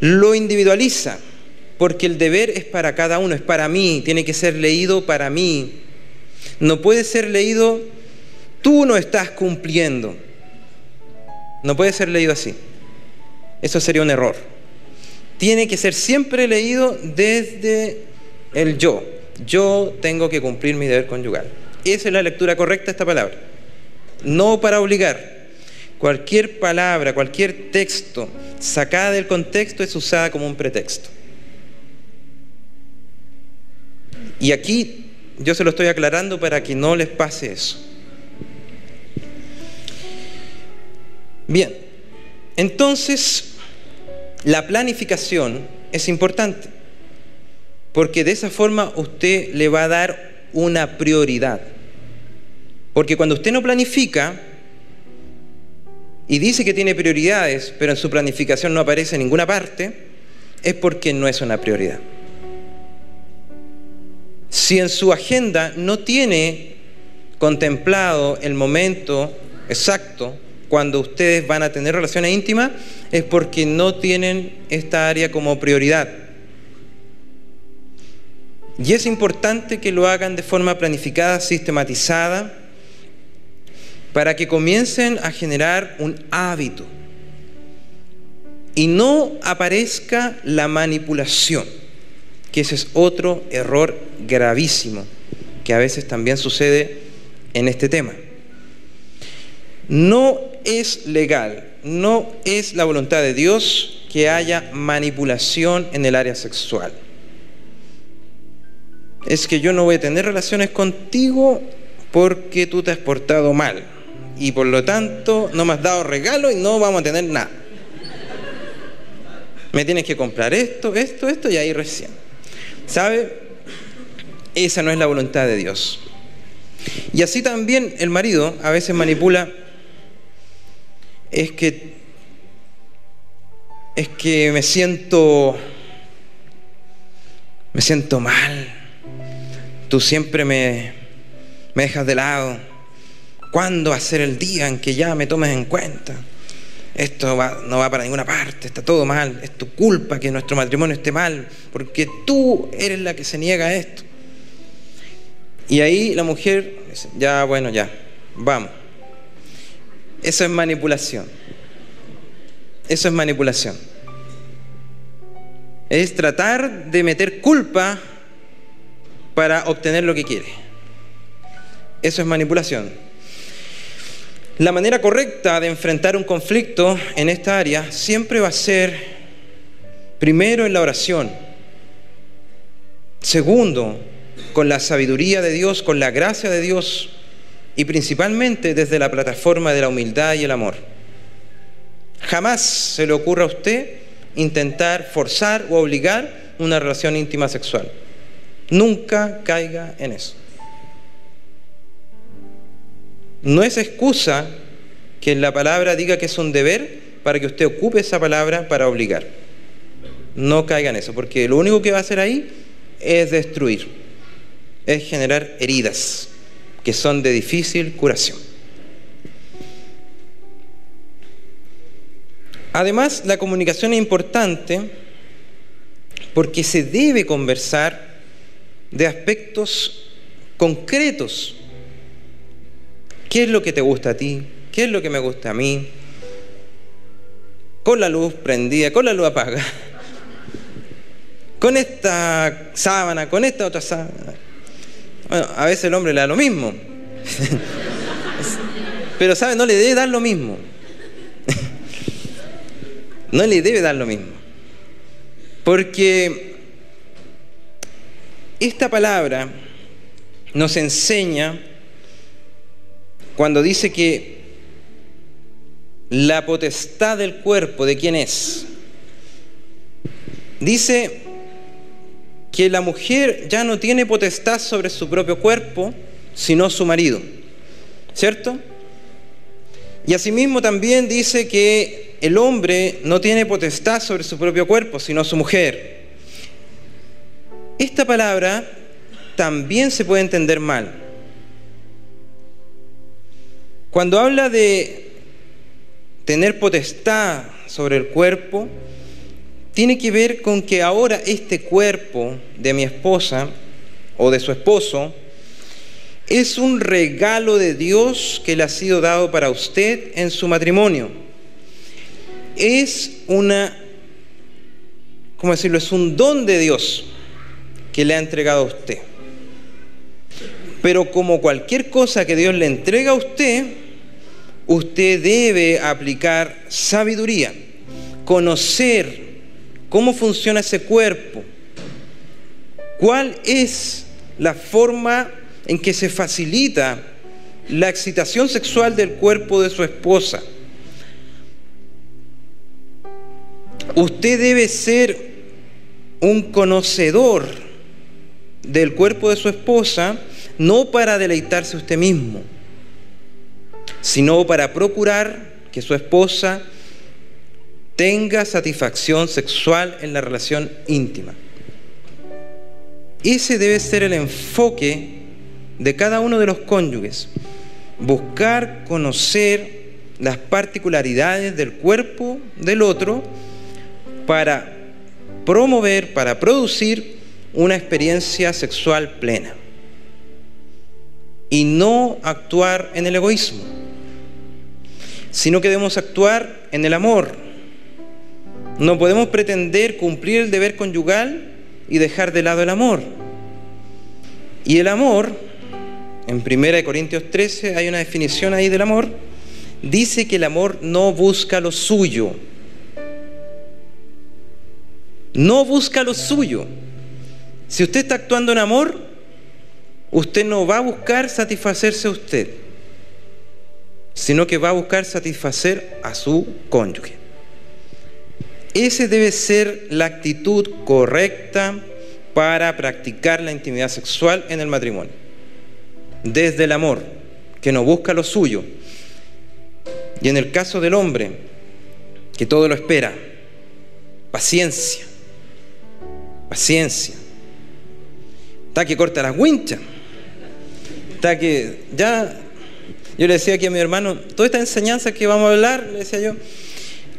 Lo individualiza porque el deber es para cada uno, es para mí, tiene que ser leído para mí. No puede ser leído, tú no estás cumpliendo. No puede ser leído así. Eso sería un error. Tiene que ser siempre leído desde el yo. Yo tengo que cumplir mi deber conyugal. Esa es la lectura correcta de esta palabra. No para obligar. Cualquier palabra, cualquier texto sacada del contexto es usada como un pretexto. Y aquí yo se lo estoy aclarando para que no les pase eso. Bien, entonces la planificación es importante, porque de esa forma usted le va a dar una prioridad. Porque cuando usted no planifica y dice que tiene prioridades, pero en su planificación no aparece en ninguna parte, es porque no es una prioridad. Si en su agenda no tiene contemplado el momento exacto cuando ustedes van a tener relaciones íntimas, es porque no tienen esta área como prioridad. Y es importante que lo hagan de forma planificada, sistematizada, para que comiencen a generar un hábito y no aparezca la manipulación, que ese es otro error gravísimo que a veces también sucede en este tema. No es legal, no es la voluntad de Dios que haya manipulación en el área sexual. Es que yo no voy a tener relaciones contigo porque tú te has portado mal y por lo tanto no me has dado regalo y no vamos a tener nada me tienes que comprar esto, esto, esto y ahí recién. ¿Sabe? Esa no es la voluntad de Dios. Y así también el marido a veces manipula, es que, es que me siento, me siento mal, tú siempre me, me dejas de lado, ¿cuándo va a ser el día en que ya me tomes en cuenta? Esto no va para ninguna parte, está todo mal, es tu culpa que nuestro matrimonio esté mal, porque tú eres la que se niega a esto. Y ahí la mujer dice, ya, bueno, ya, vamos. Eso es manipulación. Eso es manipulación. Es tratar de meter culpa para obtener lo que quiere. Eso es manipulación. La manera correcta de enfrentar un conflicto en esta área siempre va a ser, primero, en la oración. Segundo, con la sabiduría de Dios, con la gracia de Dios y principalmente desde la plataforma de la humildad y el amor. Jamás se le ocurra a usted intentar forzar o obligar una relación íntima sexual. Nunca caiga en eso. No es excusa que la palabra diga que es un deber para que usted ocupe esa palabra para obligar. No caiga en eso, porque lo único que va a hacer ahí es destruir, es generar heridas que son de difícil curación. Además, la comunicación es importante porque se debe conversar de aspectos concretos ¿Qué es lo que te gusta a ti? ¿Qué es lo que me gusta a mí? Con la luz prendida, con la luz apagada. Con esta sábana, con esta otra sábana. Bueno, a veces el hombre le da lo mismo. Pero, ¿sabe? No le debe dar lo mismo. No le debe dar lo mismo. Porque esta palabra nos enseña cuando dice que la potestad del cuerpo, ¿de quién es? Dice que la mujer ya no tiene potestad sobre su propio cuerpo, sino su marido. ¿Cierto? Y asimismo también dice que el hombre no tiene potestad sobre su propio cuerpo, sino su mujer. Esta palabra también se puede entender mal. Cuando habla de tener potestad sobre el cuerpo, tiene que ver con que ahora este cuerpo de mi esposa o de su esposo es un regalo de Dios que le ha sido dado para usted en su matrimonio. Es una, ¿cómo decirlo? Es un don de Dios que le ha entregado a usted. Pero como cualquier cosa que Dios le entrega a usted, usted debe aplicar sabiduría, conocer cómo funciona ese cuerpo, cuál es la forma en que se facilita la excitación sexual del cuerpo de su esposa. Usted debe ser un conocedor del cuerpo de su esposa, no para deleitarse usted mismo, sino para procurar que su esposa tenga satisfacción sexual en la relación íntima. Ese debe ser el enfoque de cada uno de los cónyuges. Buscar conocer las particularidades del cuerpo del otro para promover, para producir una experiencia sexual plena. Y no actuar en el egoísmo, sino que debemos actuar en el amor. No podemos pretender cumplir el deber conyugal y dejar de lado el amor. Y el amor, en 1 Corintios 13 hay una definición ahí del amor, dice que el amor no busca lo suyo. No busca lo suyo. Si usted está actuando en amor, usted no va a buscar satisfacerse a usted, sino que va a buscar satisfacer a su cónyuge. Esa debe ser la actitud correcta para practicar la intimidad sexual en el matrimonio. Desde el amor, que no busca lo suyo. Y en el caso del hombre, que todo lo espera, paciencia, paciencia. Está que corta las winchas. Está que ya, yo le decía aquí a mi hermano, toda esta enseñanza que vamos a hablar, le decía yo,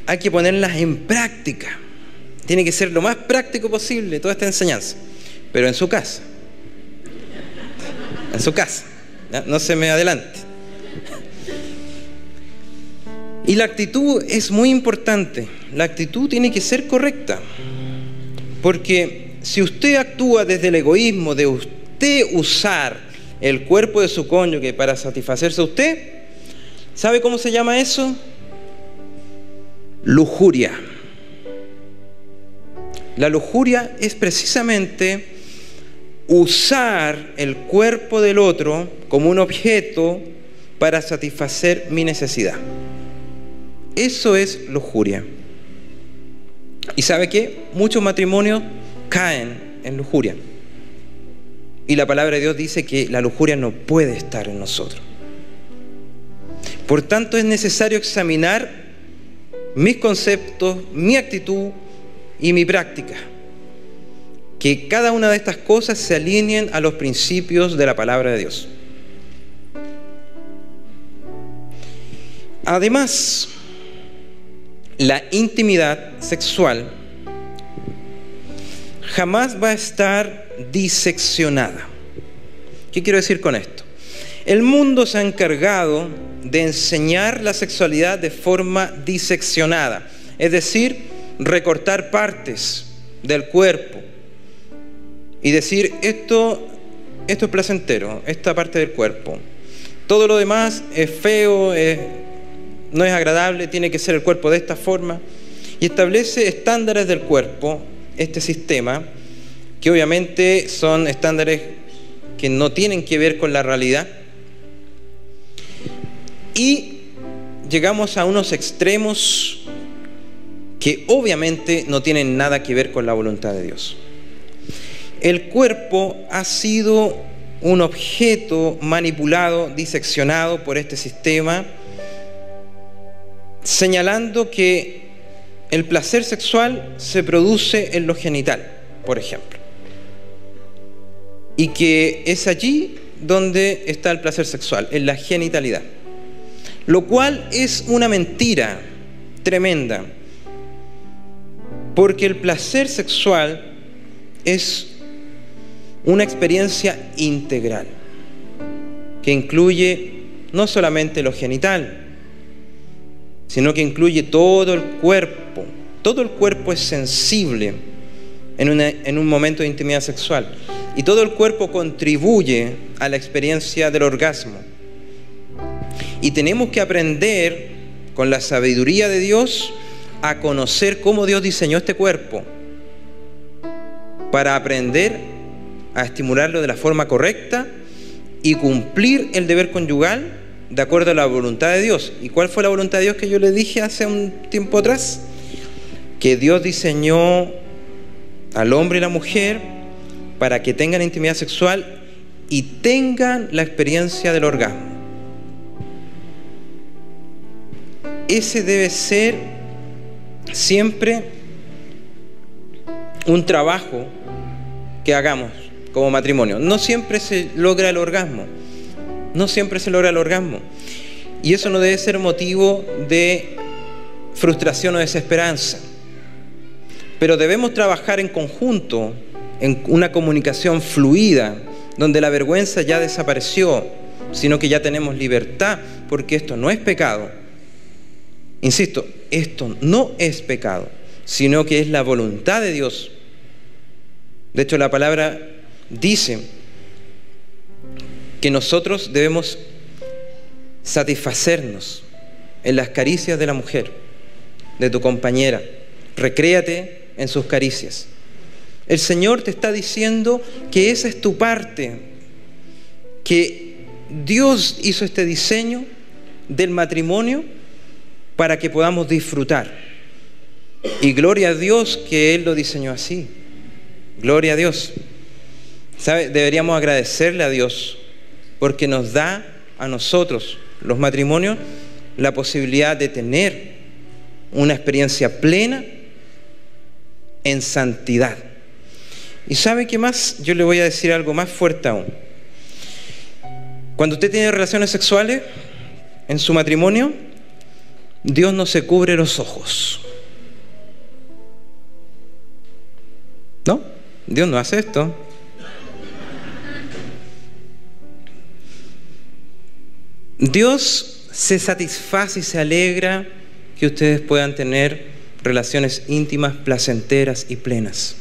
hay que ponerlas en práctica. Tiene que ser lo más práctico posible toda esta enseñanza, pero en su casa. En su casa. No se me adelante. Y la actitud es muy importante. La actitud tiene que ser correcta. Porque si usted actúa desde el egoísmo de usted usar el cuerpo de su cónyuge para satisfacerse a usted, ¿sabe cómo se llama eso? lujuria. La lujuria es precisamente usar el cuerpo del otro como un objeto para satisfacer mi necesidad. Eso es lujuria. ¿Y sabe qué? Muchos matrimonios caen en lujuria. Y la palabra de Dios dice que la lujuria no puede estar en nosotros. Por tanto, es necesario examinar mis conceptos, mi actitud y mi práctica. Que cada una de estas cosas se alineen a los principios de la palabra de Dios. Además, la intimidad sexual jamás va a estar diseccionada. ¿Qué quiero decir con esto? El mundo se ha encargado de enseñar la sexualidad de forma diseccionada, es decir, recortar partes del cuerpo y decir esto, esto es placentero, esta parte del cuerpo. Todo lo demás es feo, no es agradable, tiene que ser el cuerpo de esta forma. Y establece estándares del cuerpo, este sistema, que obviamente son estándares que no tienen que ver con la realidad, y llegamos a unos extremos que obviamente no tienen nada que ver con la voluntad de Dios. El cuerpo ha sido un objeto manipulado, diseccionado por este sistema, señalando que el placer sexual se produce en lo genital, por ejemplo, y que es allí donde está el placer sexual, en la genitalidad. Lo cual es una mentira tremenda, porque el placer sexual es una experiencia integral, que incluye no solamente lo genital, sino que incluye todo el cuerpo. Todo el cuerpo es sensible en, en, un momento de intimidad sexual y todo el cuerpo contribuye a la experiencia del orgasmo. Y tenemos que aprender con la sabiduría de Dios a conocer cómo Dios diseñó este cuerpo para aprender a estimularlo de la forma correcta y cumplir el deber conyugal de acuerdo a la voluntad de Dios. ¿Y cuál fue la voluntad de Dios que yo le dije hace un tiempo atrás? Que Dios diseñó al hombre y la mujer para que tengan intimidad sexual y tengan la experiencia del orgasmo. ese debe ser siempre un trabajo que hagamos como matrimonio. No siempre se logra el orgasmo. No siempre se logra el orgasmo. Y eso no debe ser motivo de frustración o desesperanza. Pero debemos trabajar en conjunto, en una comunicación fluida, donde la vergüenza ya desapareció, sino que ya tenemos libertad, porque esto no es pecado. Insisto, esto no es pecado, sino que es la voluntad de Dios. De hecho, la palabra dice que nosotros debemos satisfacernos en las caricias de la mujer, de tu compañera. Recréate en sus caricias. El Señor te está diciendo que esa es tu parte, que Dios hizo este diseño del matrimonio para que podamos disfrutar. Y gloria a Dios que Él lo diseñó así. Gloria a Dios. ¿Sabe? Deberíamos agradecerle a Dios porque nos da a nosotros, los matrimonios, la posibilidad de tener una experiencia plena en santidad. ¿Y sabe qué más? Yo le voy a decir algo más fuerte aún. Cuando usted tiene relaciones sexuales en su matrimonio, Dios no se cubre los ojos. ¿No? Dios no hace esto. Dios se satisface y se alegra que ustedes puedan tener relaciones íntimas, placenteras y plenas.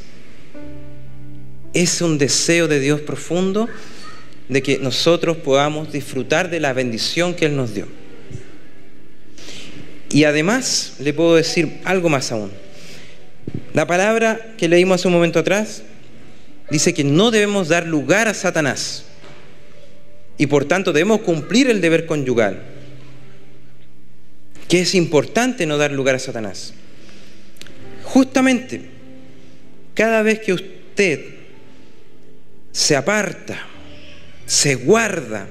Es un deseo de Dios profundo de que nosotros podamos disfrutar de la bendición que Él nos dio. Y además le puedo decir algo más aún. La palabra que leímos hace un momento atrás dice que no debemos dar lugar a Satanás y por tanto debemos cumplir el deber conyugal, que es importante no dar lugar a Satanás. Justamente, cada vez que usted se aparta, se guarda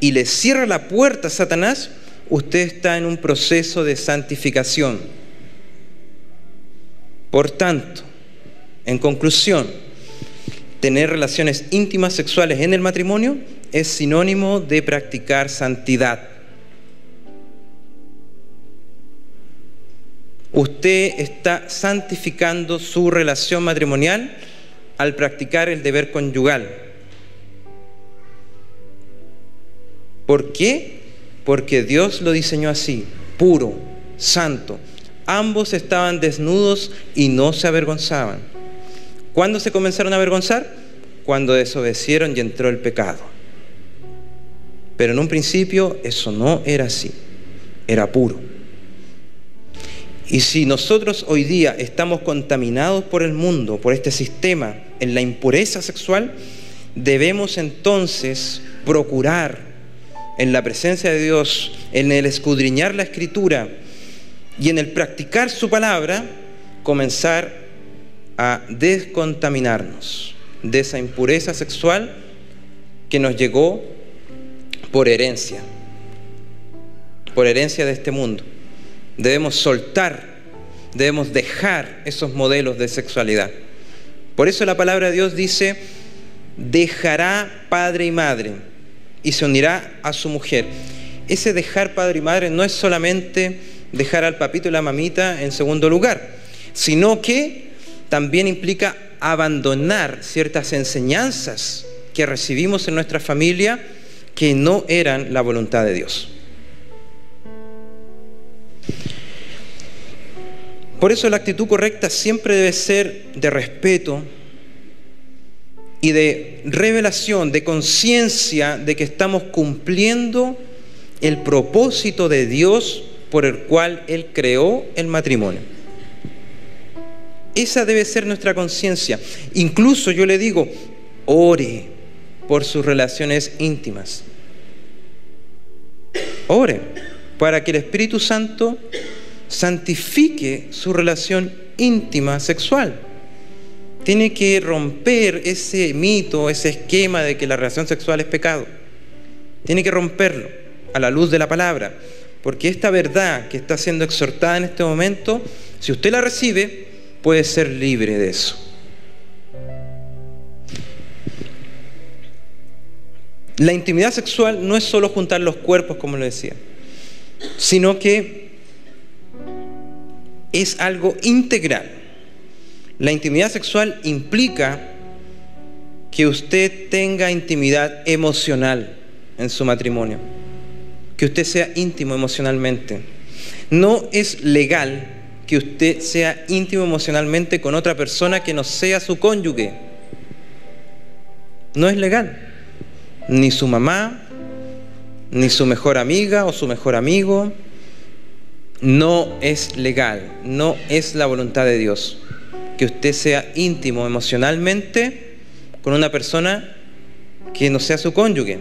y le cierra la puerta a Satanás, usted está en un proceso de santificación. Por tanto, en conclusión, tener relaciones íntimas sexuales en el matrimonio es sinónimo de practicar santidad. Usted está santificando su relación matrimonial al practicar el deber conyugal. ¿Por qué? Porque Dios lo diseñó así, puro, santo. Ambos estaban desnudos y no se avergonzaban. ¿Cuándo se comenzaron a avergonzar? Cuando desobedecieron y entró el pecado. Pero en un principio eso no era así, era puro. Y si nosotros hoy día estamos contaminados por el mundo, por este sistema, en la impureza sexual, debemos entonces procurar en la presencia de Dios, en el escudriñar la escritura y en el practicar su palabra, comenzar a descontaminarnos de esa impureza sexual que nos llegó por herencia, por herencia de este mundo. Debemos soltar, debemos dejar esos modelos de sexualidad. Por eso la palabra de Dios dice, dejará padre y madre y se unirá a su mujer. Ese dejar padre y madre no es solamente dejar al papito y la mamita en segundo lugar, sino que también implica abandonar ciertas enseñanzas que recibimos en nuestra familia que no eran la voluntad de Dios. Por eso la actitud correcta siempre debe ser de respeto y de revelación, de conciencia de que estamos cumpliendo el propósito de Dios por el cual Él creó el matrimonio. Esa debe ser nuestra conciencia. Incluso yo le digo, ore por sus relaciones íntimas. Ore para que el Espíritu Santo santifique su relación íntima sexual. Tiene que romper ese mito, ese esquema de que la relación sexual es pecado. Tiene que romperlo a la luz de la palabra. Porque esta verdad que está siendo exhortada en este momento, si usted la recibe, puede ser libre de eso. La intimidad sexual no es solo juntar los cuerpos, como lo decía, sino que es algo integral. La intimidad sexual implica que usted tenga intimidad emocional en su matrimonio, que usted sea íntimo emocionalmente. No es legal que usted sea íntimo emocionalmente con otra persona que no sea su cónyuge. No es legal. Ni su mamá, ni su mejor amiga o su mejor amigo. No es legal, no es la voluntad de Dios que usted sea íntimo emocionalmente con una persona que no sea su cónyuge.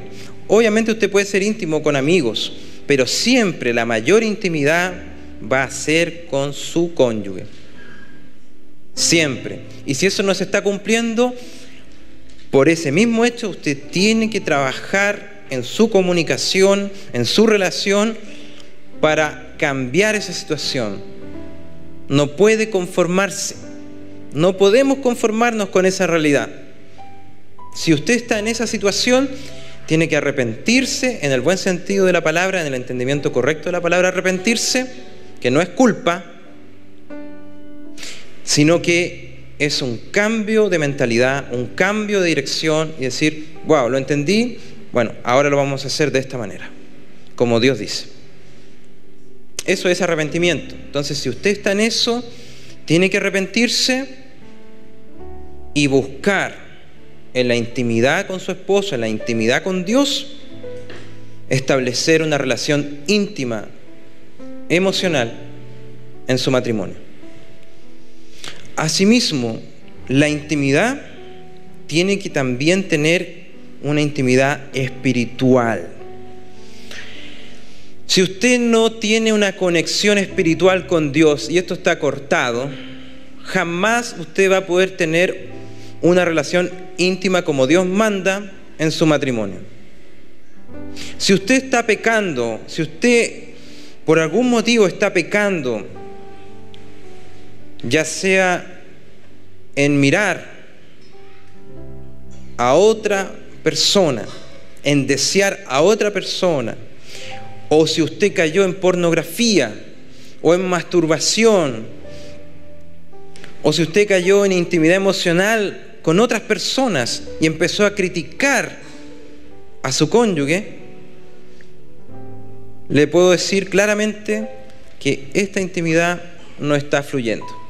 Obviamente usted puede ser íntimo con amigos, pero siempre la mayor intimidad va a ser con su cónyuge. Siempre. Y si eso no se está cumpliendo, por ese mismo hecho usted tiene que trabajar en su comunicación, en su relación, para cambiar esa situación. No puede conformarse. No podemos conformarnos con esa realidad. Si usted está en esa situación, tiene que arrepentirse en el buen sentido de la palabra, en el entendimiento correcto de la palabra arrepentirse, que no es culpa, sino que es un cambio de mentalidad, un cambio de dirección y decir, wow, lo entendí, bueno, ahora lo vamos a hacer de esta manera, como Dios dice. Eso es arrepentimiento. Entonces, si usted está en eso, tiene que arrepentirse y buscar en la intimidad con su esposo, en la intimidad con Dios, establecer una relación íntima, emocional en su matrimonio. Asimismo, la intimidad tiene que también tener una intimidad espiritual. Si usted no tiene una conexión espiritual con Dios y esto está cortado, jamás usted va a poder tener una relación íntima como Dios manda en su matrimonio. Si usted está pecando, si usted por algún motivo está pecando, ya sea en mirar a otra persona, en desear a otra persona, o si usted cayó en pornografía o en masturbación, o si usted cayó en intimidad emocional con otras personas y empezó a criticar a su cónyuge, le puedo decir claramente que esta intimidad no está fluyendo.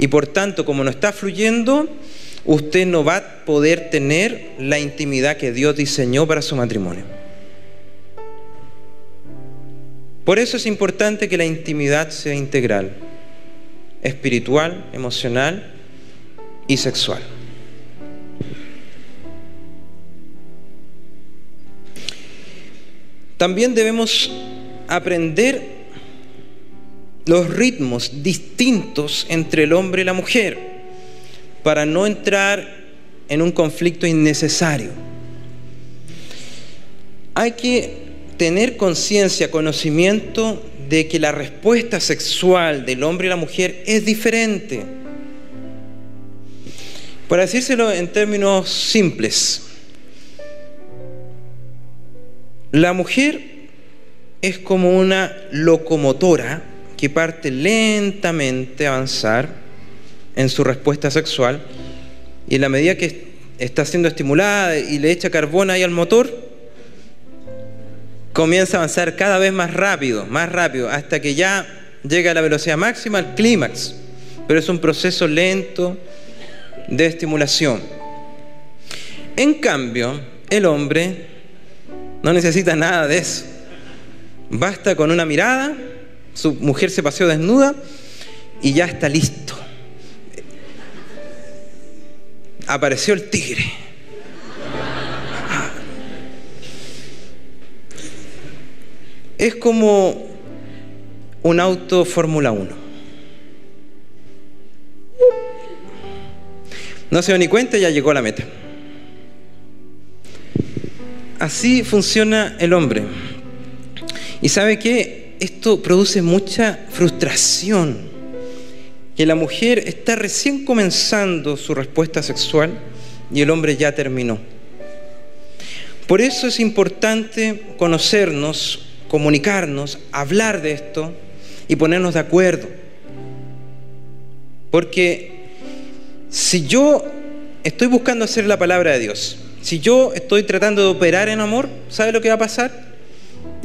Y por tanto, como no está fluyendo, usted no va a poder tener la intimidad que Dios diseñó para su matrimonio. Por eso es importante que la intimidad sea integral, espiritual, emocional y sexual. También debemos aprender los ritmos distintos entre el hombre y la mujer para no entrar en un conflicto innecesario. Hay que tener conciencia, conocimiento de que la respuesta sexual del hombre y la mujer es diferente. Para decírselo en términos simples, la mujer es como una locomotora que parte lentamente avanzar en su respuesta sexual y en la medida que está siendo estimulada y le echa carbón ahí al motor, comienza a avanzar cada vez más rápido, más rápido, hasta que ya llega a la velocidad máxima, al clímax. Pero es un proceso lento, de estimulación. En cambio, el hombre no necesita nada de eso. Basta con una mirada, su mujer se paseó desnuda y ya está listo. Apareció el tigre. Es como un auto Fórmula 1. No se dio ni cuenta y ya llegó a la meta. Así funciona el hombre. Y sabe que esto produce mucha frustración. Que la mujer está recién comenzando su respuesta sexual y el hombre ya terminó. Por eso es importante conocernos, comunicarnos, hablar de esto y ponernos de acuerdo. Porque si yo estoy buscando hacer la palabra de Dios, si yo estoy tratando de operar en amor, ¿sabe lo que va a pasar?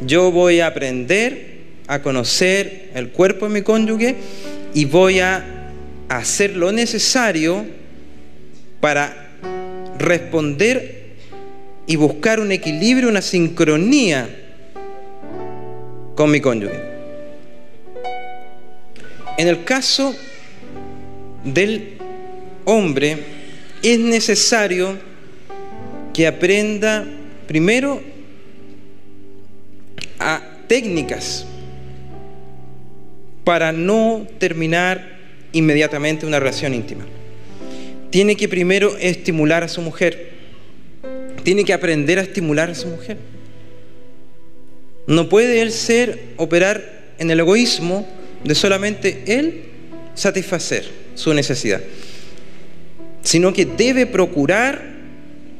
Yo voy a aprender a conocer el cuerpo de mi cónyuge y voy a hacer lo necesario para responder y buscar un equilibrio, una sincronía con mi cónyuge. En el caso del hombre, es necesario que aprenda primero a técnicas para no terminar inmediatamente una relación íntima. Tiene que primero estimular a su mujer. Tiene que aprender a estimular a su mujer. No puede él ser, operar en el egoísmo de solamente él satisfacer su necesidad, sino que debe procurar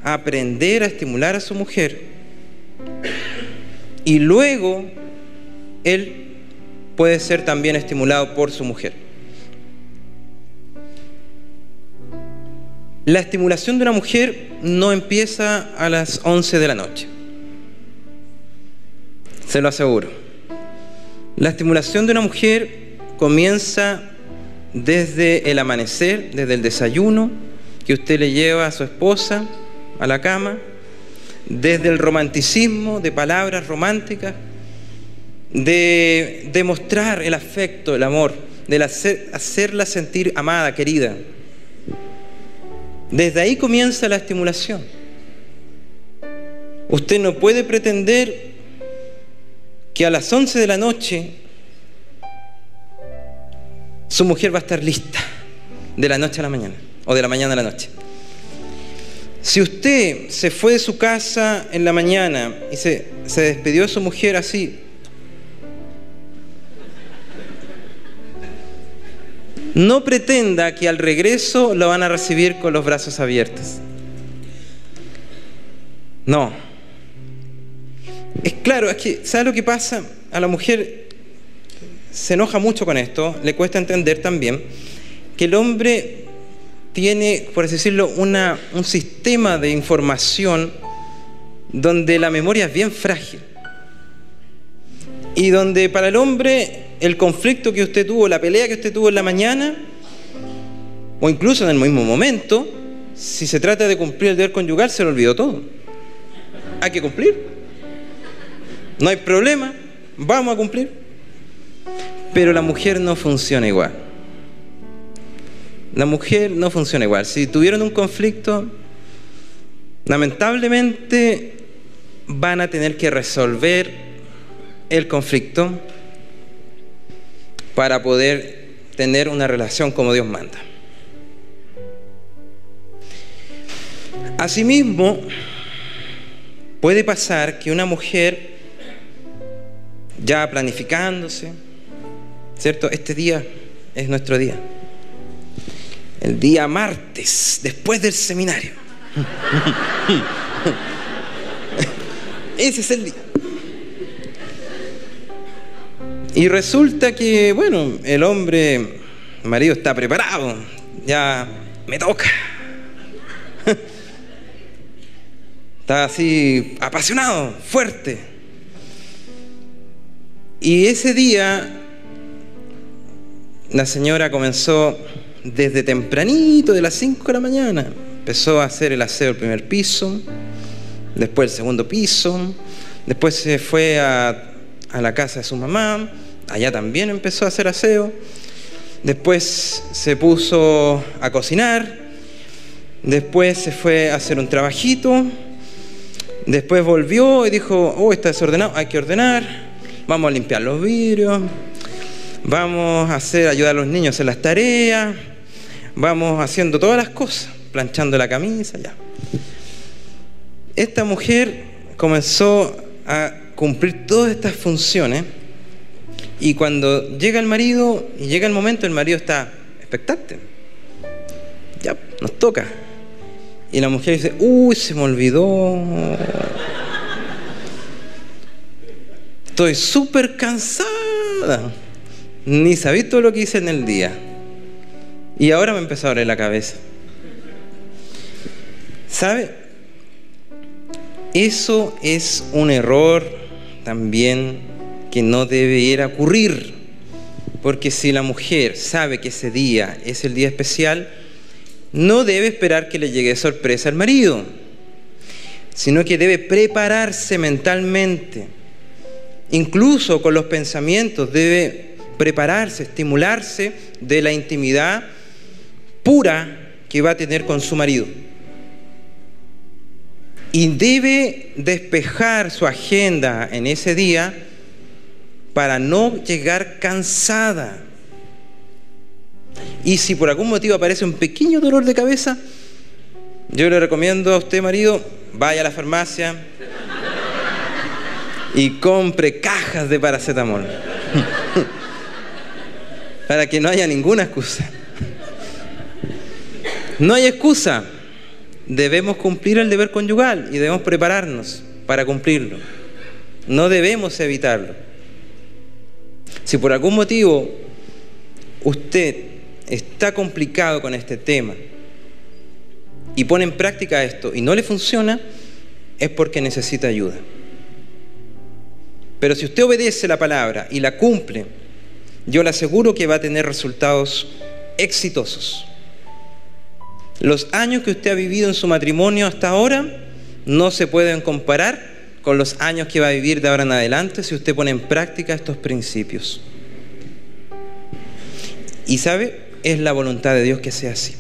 aprender a estimular a su mujer y luego él puede ser también estimulado por su mujer. La estimulación de una mujer no empieza a las 11 de la noche. Se lo aseguro. La estimulación de una mujer comienza desde el amanecer, desde el desayuno que usted le lleva a su esposa, a la cama, desde el romanticismo de palabras románticas, de demostrar el afecto, el amor, de hacerla sentir amada, querida. Desde ahí comienza la estimulación. Usted no puede pretender que a las 11 de la noche su mujer va a estar lista de la noche a la mañana o de la mañana a la noche. Si usted se fue de su casa en la mañana y se, se despidió de su mujer así, no pretenda que al regreso lo van a recibir con los brazos abiertos. No. Es claro, es que, ¿sabe lo que pasa? A la mujer se enoja mucho con esto, le cuesta entender también que el hombre tiene, por así decirlo, una, un sistema de información donde la memoria es bien frágil. Y donde para el hombre el conflicto que usted tuvo, la pelea que usted tuvo en la mañana, o incluso en el mismo momento, si se trata de cumplir el deber conyugal, se lo olvidó todo. Hay que cumplir. No hay problema, vamos a cumplir. Pero la mujer no funciona igual. La mujer no funciona igual. Si tuvieron un conflicto, lamentablemente van a tener que resolver el conflicto para poder tener una relación como Dios manda. Asimismo, puede pasar que una mujer ya planificándose, ¿cierto? Este día es nuestro día el día martes, después del seminario. Ese es el día. Y resulta que, bueno, el hombre, el marido está preparado, ya me toca. Está así apasionado, fuerte. Y ese día la señora comenzó desde tempranito, de las 5 de la mañana, empezó a hacer el aseo del primer piso, después el segundo piso, después se fue a, la casa de su mamá, allá también empezó a hacer aseo, después se puso a cocinar, después se fue a hacer un trabajito, después volvió y dijo, oh, está desordenado, hay que ordenar, vamos a limpiar los vidrios, vamos a hacer, ayudar a los niños en las tareas, vamos haciendo todas las cosas, planchando la camisa, ya. Esta mujer comenzó a cumplir todas estas funciones y cuando llega el marido y llega el momento, el marido está expectante. Ya, nos toca. Y la mujer dice, uy, se me olvidó. Estoy súper cansada. Ni sabí todo lo que hice en el día. Y ahora me empezó a doler la cabeza. ¿Sabe? Eso es un error también que no debiera ocurrir. Porque si la mujer sabe que ese día es el día especial, no debe esperar que le llegue sorpresa al marido, sino que debe prepararse mentalmente, incluso con los pensamientos, debe prepararse, estimularse de la intimidad pura que va a tener con su marido. Y debe despejar su agenda en ese día para no llegar cansada. Y si por algún motivo aparece un pequeño dolor de cabeza, yo le recomiendo a usted, marido, vaya a la farmacia y compre cajas de paracetamol. para que no haya ninguna excusa. No hay excusa. Debemos cumplir el deber conyugal y debemos prepararnos para cumplirlo. No debemos evitarlo. Si por algún motivo usted está complicado con este tema y pone en práctica esto y no le funciona, es porque necesita ayuda. Pero si usted obedece la palabra y la cumple, yo le aseguro que va a tener resultados exitosos. Los años que usted ha vivido en su matrimonio hasta ahora no se pueden comparar con los años que va a vivir de ahora en adelante si usted pone en práctica estos principios. Y sabe, es la voluntad de Dios que sea así.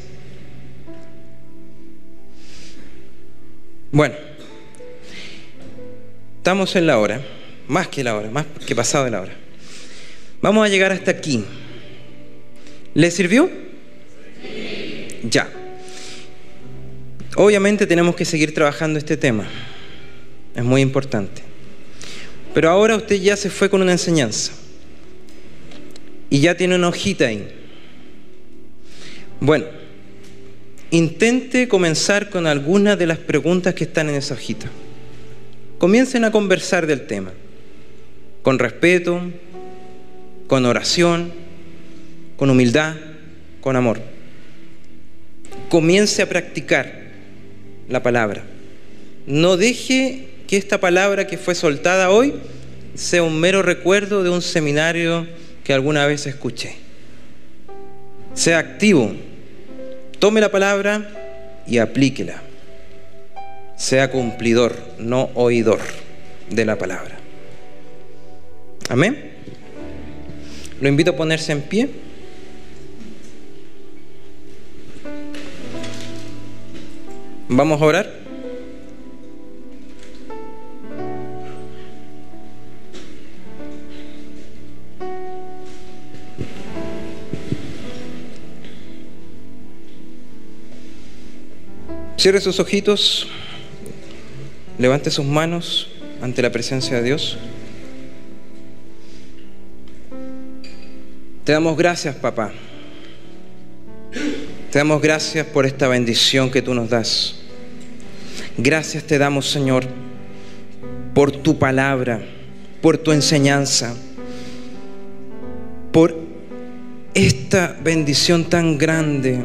Bueno, estamos en la hora, más que la hora, más que pasado de la hora. Vamos a llegar hasta aquí. ¿Le sirvió? Ya. Obviamente tenemos que seguir trabajando este tema. Es muy importante. Pero ahora usted ya se fue con una enseñanza. Y ya tiene una hojita ahí. Bueno, intente comenzar con algunas de las preguntas que están en esa hojita. Comiencen a conversar del tema, con respeto, con oración, con humildad, con amor. Comience a practicar la palabra. No deje que esta palabra que fue soltada hoy sea un mero recuerdo de un seminario que alguna vez escuché. Sea activo, tome la palabra y aplíquela. Sea cumplidor, no oidor de la palabra. Amén. Lo invito a ponerse en pie. Vamos a orar. Cierre sus ojitos, levante sus manos ante la presencia de Dios. Te damos gracias, papá. Te damos gracias por esta bendición que tú nos das. Gracias te damos, Señor, por tu palabra, por tu enseñanza, por esta bendición tan grande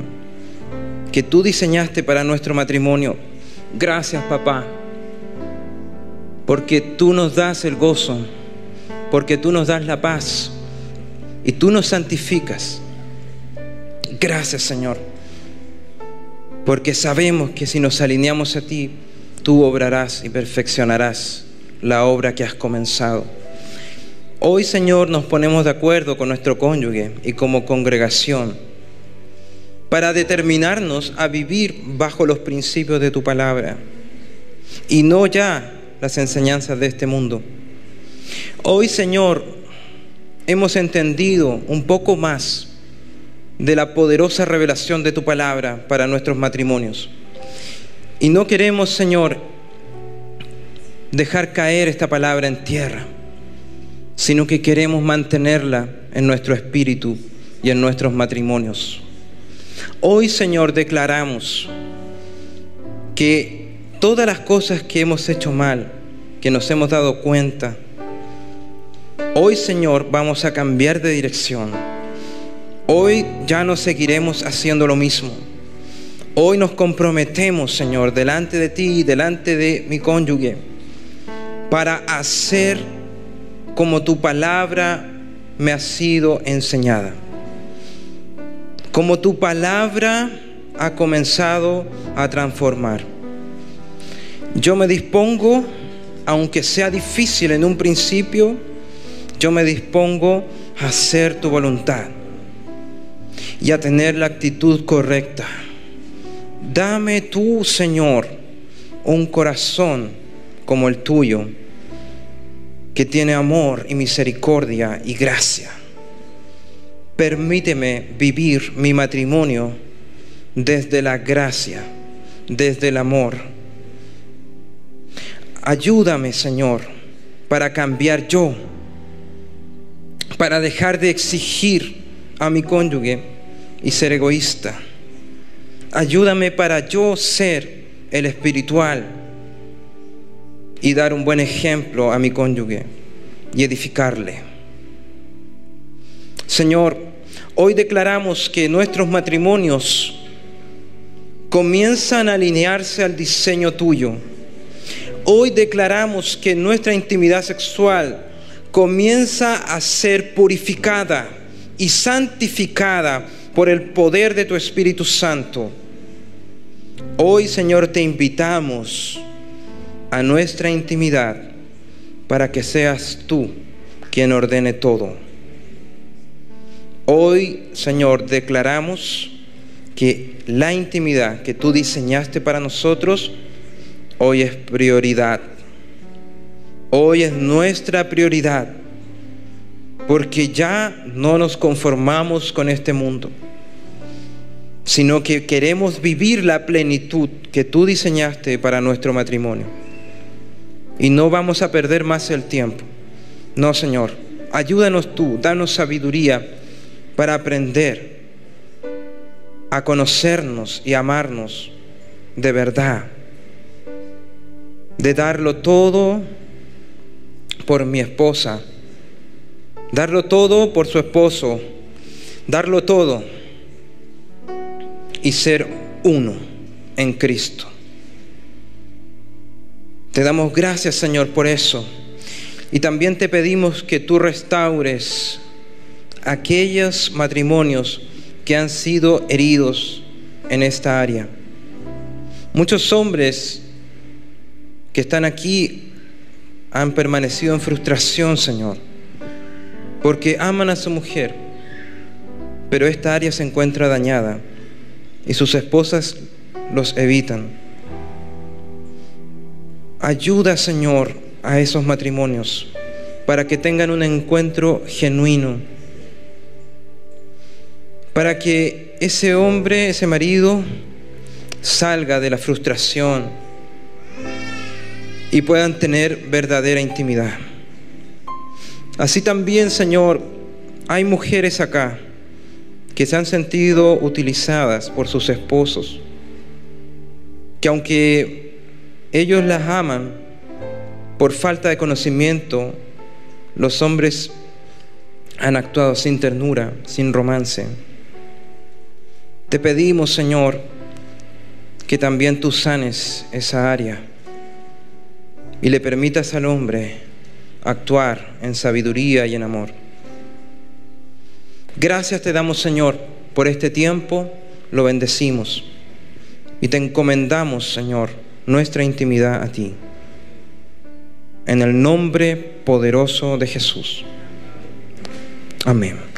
que tú diseñaste para nuestro matrimonio. Gracias, papá, porque tú nos das el gozo, porque tú nos das la paz y tú nos santificas. Gracias, Señor, porque sabemos que si nos alineamos a ti, tú obrarás y perfeccionarás la obra que has comenzado. Hoy, Señor, nos ponemos de acuerdo con nuestro cónyuge y como congregación para determinarnos a vivir bajo los principios de tu palabra y no ya las enseñanzas de este mundo. Hoy, Señor, hemos entendido un poco más de la poderosa revelación de tu palabra para nuestros matrimonios. Y no queremos, Señor, dejar caer esta palabra en tierra, sino que queremos mantenerla en nuestro espíritu y en nuestros matrimonios. Hoy, Señor, declaramos que todas las cosas que hemos hecho mal, que nos hemos dado cuenta, Hoy, Señor, vamos a cambiar de dirección. Hoy ya no seguiremos haciendo lo mismo. Hoy nos comprometemos, Señor, delante de ti y delante de mi cónyuge, para hacer como tu palabra me ha sido enseñada. Como tu palabra ha comenzado a transformar. Yo me dispongo, aunque sea difícil en un principio, yo me dispongo a hacer tu voluntad y a tener la actitud correcta. Dame tú, Señor, un corazón como el tuyo, que tiene amor y misericordia y gracia. Permíteme vivir mi matrimonio desde la gracia, desde el amor. Ayúdame, Señor, para cambiar yo, para dejar de exigir a mi cónyuge y ser egoísta. Ayúdame para yo ser el espiritual y dar un buen ejemplo a mi cónyuge y edificarle. Señor, hoy declaramos que nuestros matrimonios comienzan a alinearse al diseño tuyo. Hoy declaramos que nuestra intimidad sexual comienza a ser purificada y santificada por el poder de tu Espíritu Santo. Hoy, Señor, te invitamos a nuestra intimidad para que seas tú quien ordene todo. Hoy, Señor, declaramos que la intimidad que tú diseñaste para nosotros hoy es prioridad. Hoy es nuestra prioridad porque ya no nos conformamos con este mundo, sino que queremos vivir la plenitud que tú diseñaste para nuestro matrimonio. Y no vamos a perder más el tiempo. No, Señor, ayúdanos tú, danos sabiduría para aprender a conocernos y amarnos de verdad, de darlo todo por mi esposa, darlo todo por su esposo, darlo todo y ser uno en Cristo. Te damos gracias, Señor, por eso. Y también te pedimos que tú restaures aquellos matrimonios que han sido heridos en esta área. Muchos hombres que están aquí han permanecido en frustración, Señor, porque aman a su mujer, pero esta área se encuentra dañada y sus esposas los evitan. Ayuda, Señor, a esos matrimonios para que tengan un encuentro genuino para que ese hombre, ese marido, salga de la frustración y puedan tener verdadera intimidad. Así también, Señor, hay mujeres acá que se han sentido utilizadas por sus esposos, que aunque ellos las aman, por falta de conocimiento, los hombres han actuado sin ternura, sin romance. Te pedimos, Señor, que también tú sanes esa área y le permitas al hombre actuar en sabiduría y en amor. Gracias te damos, Señor, por este tiempo, lo bendecimos y te encomendamos, Señor, nuestra intimidad a ti. En el nombre poderoso de Jesús. Amén.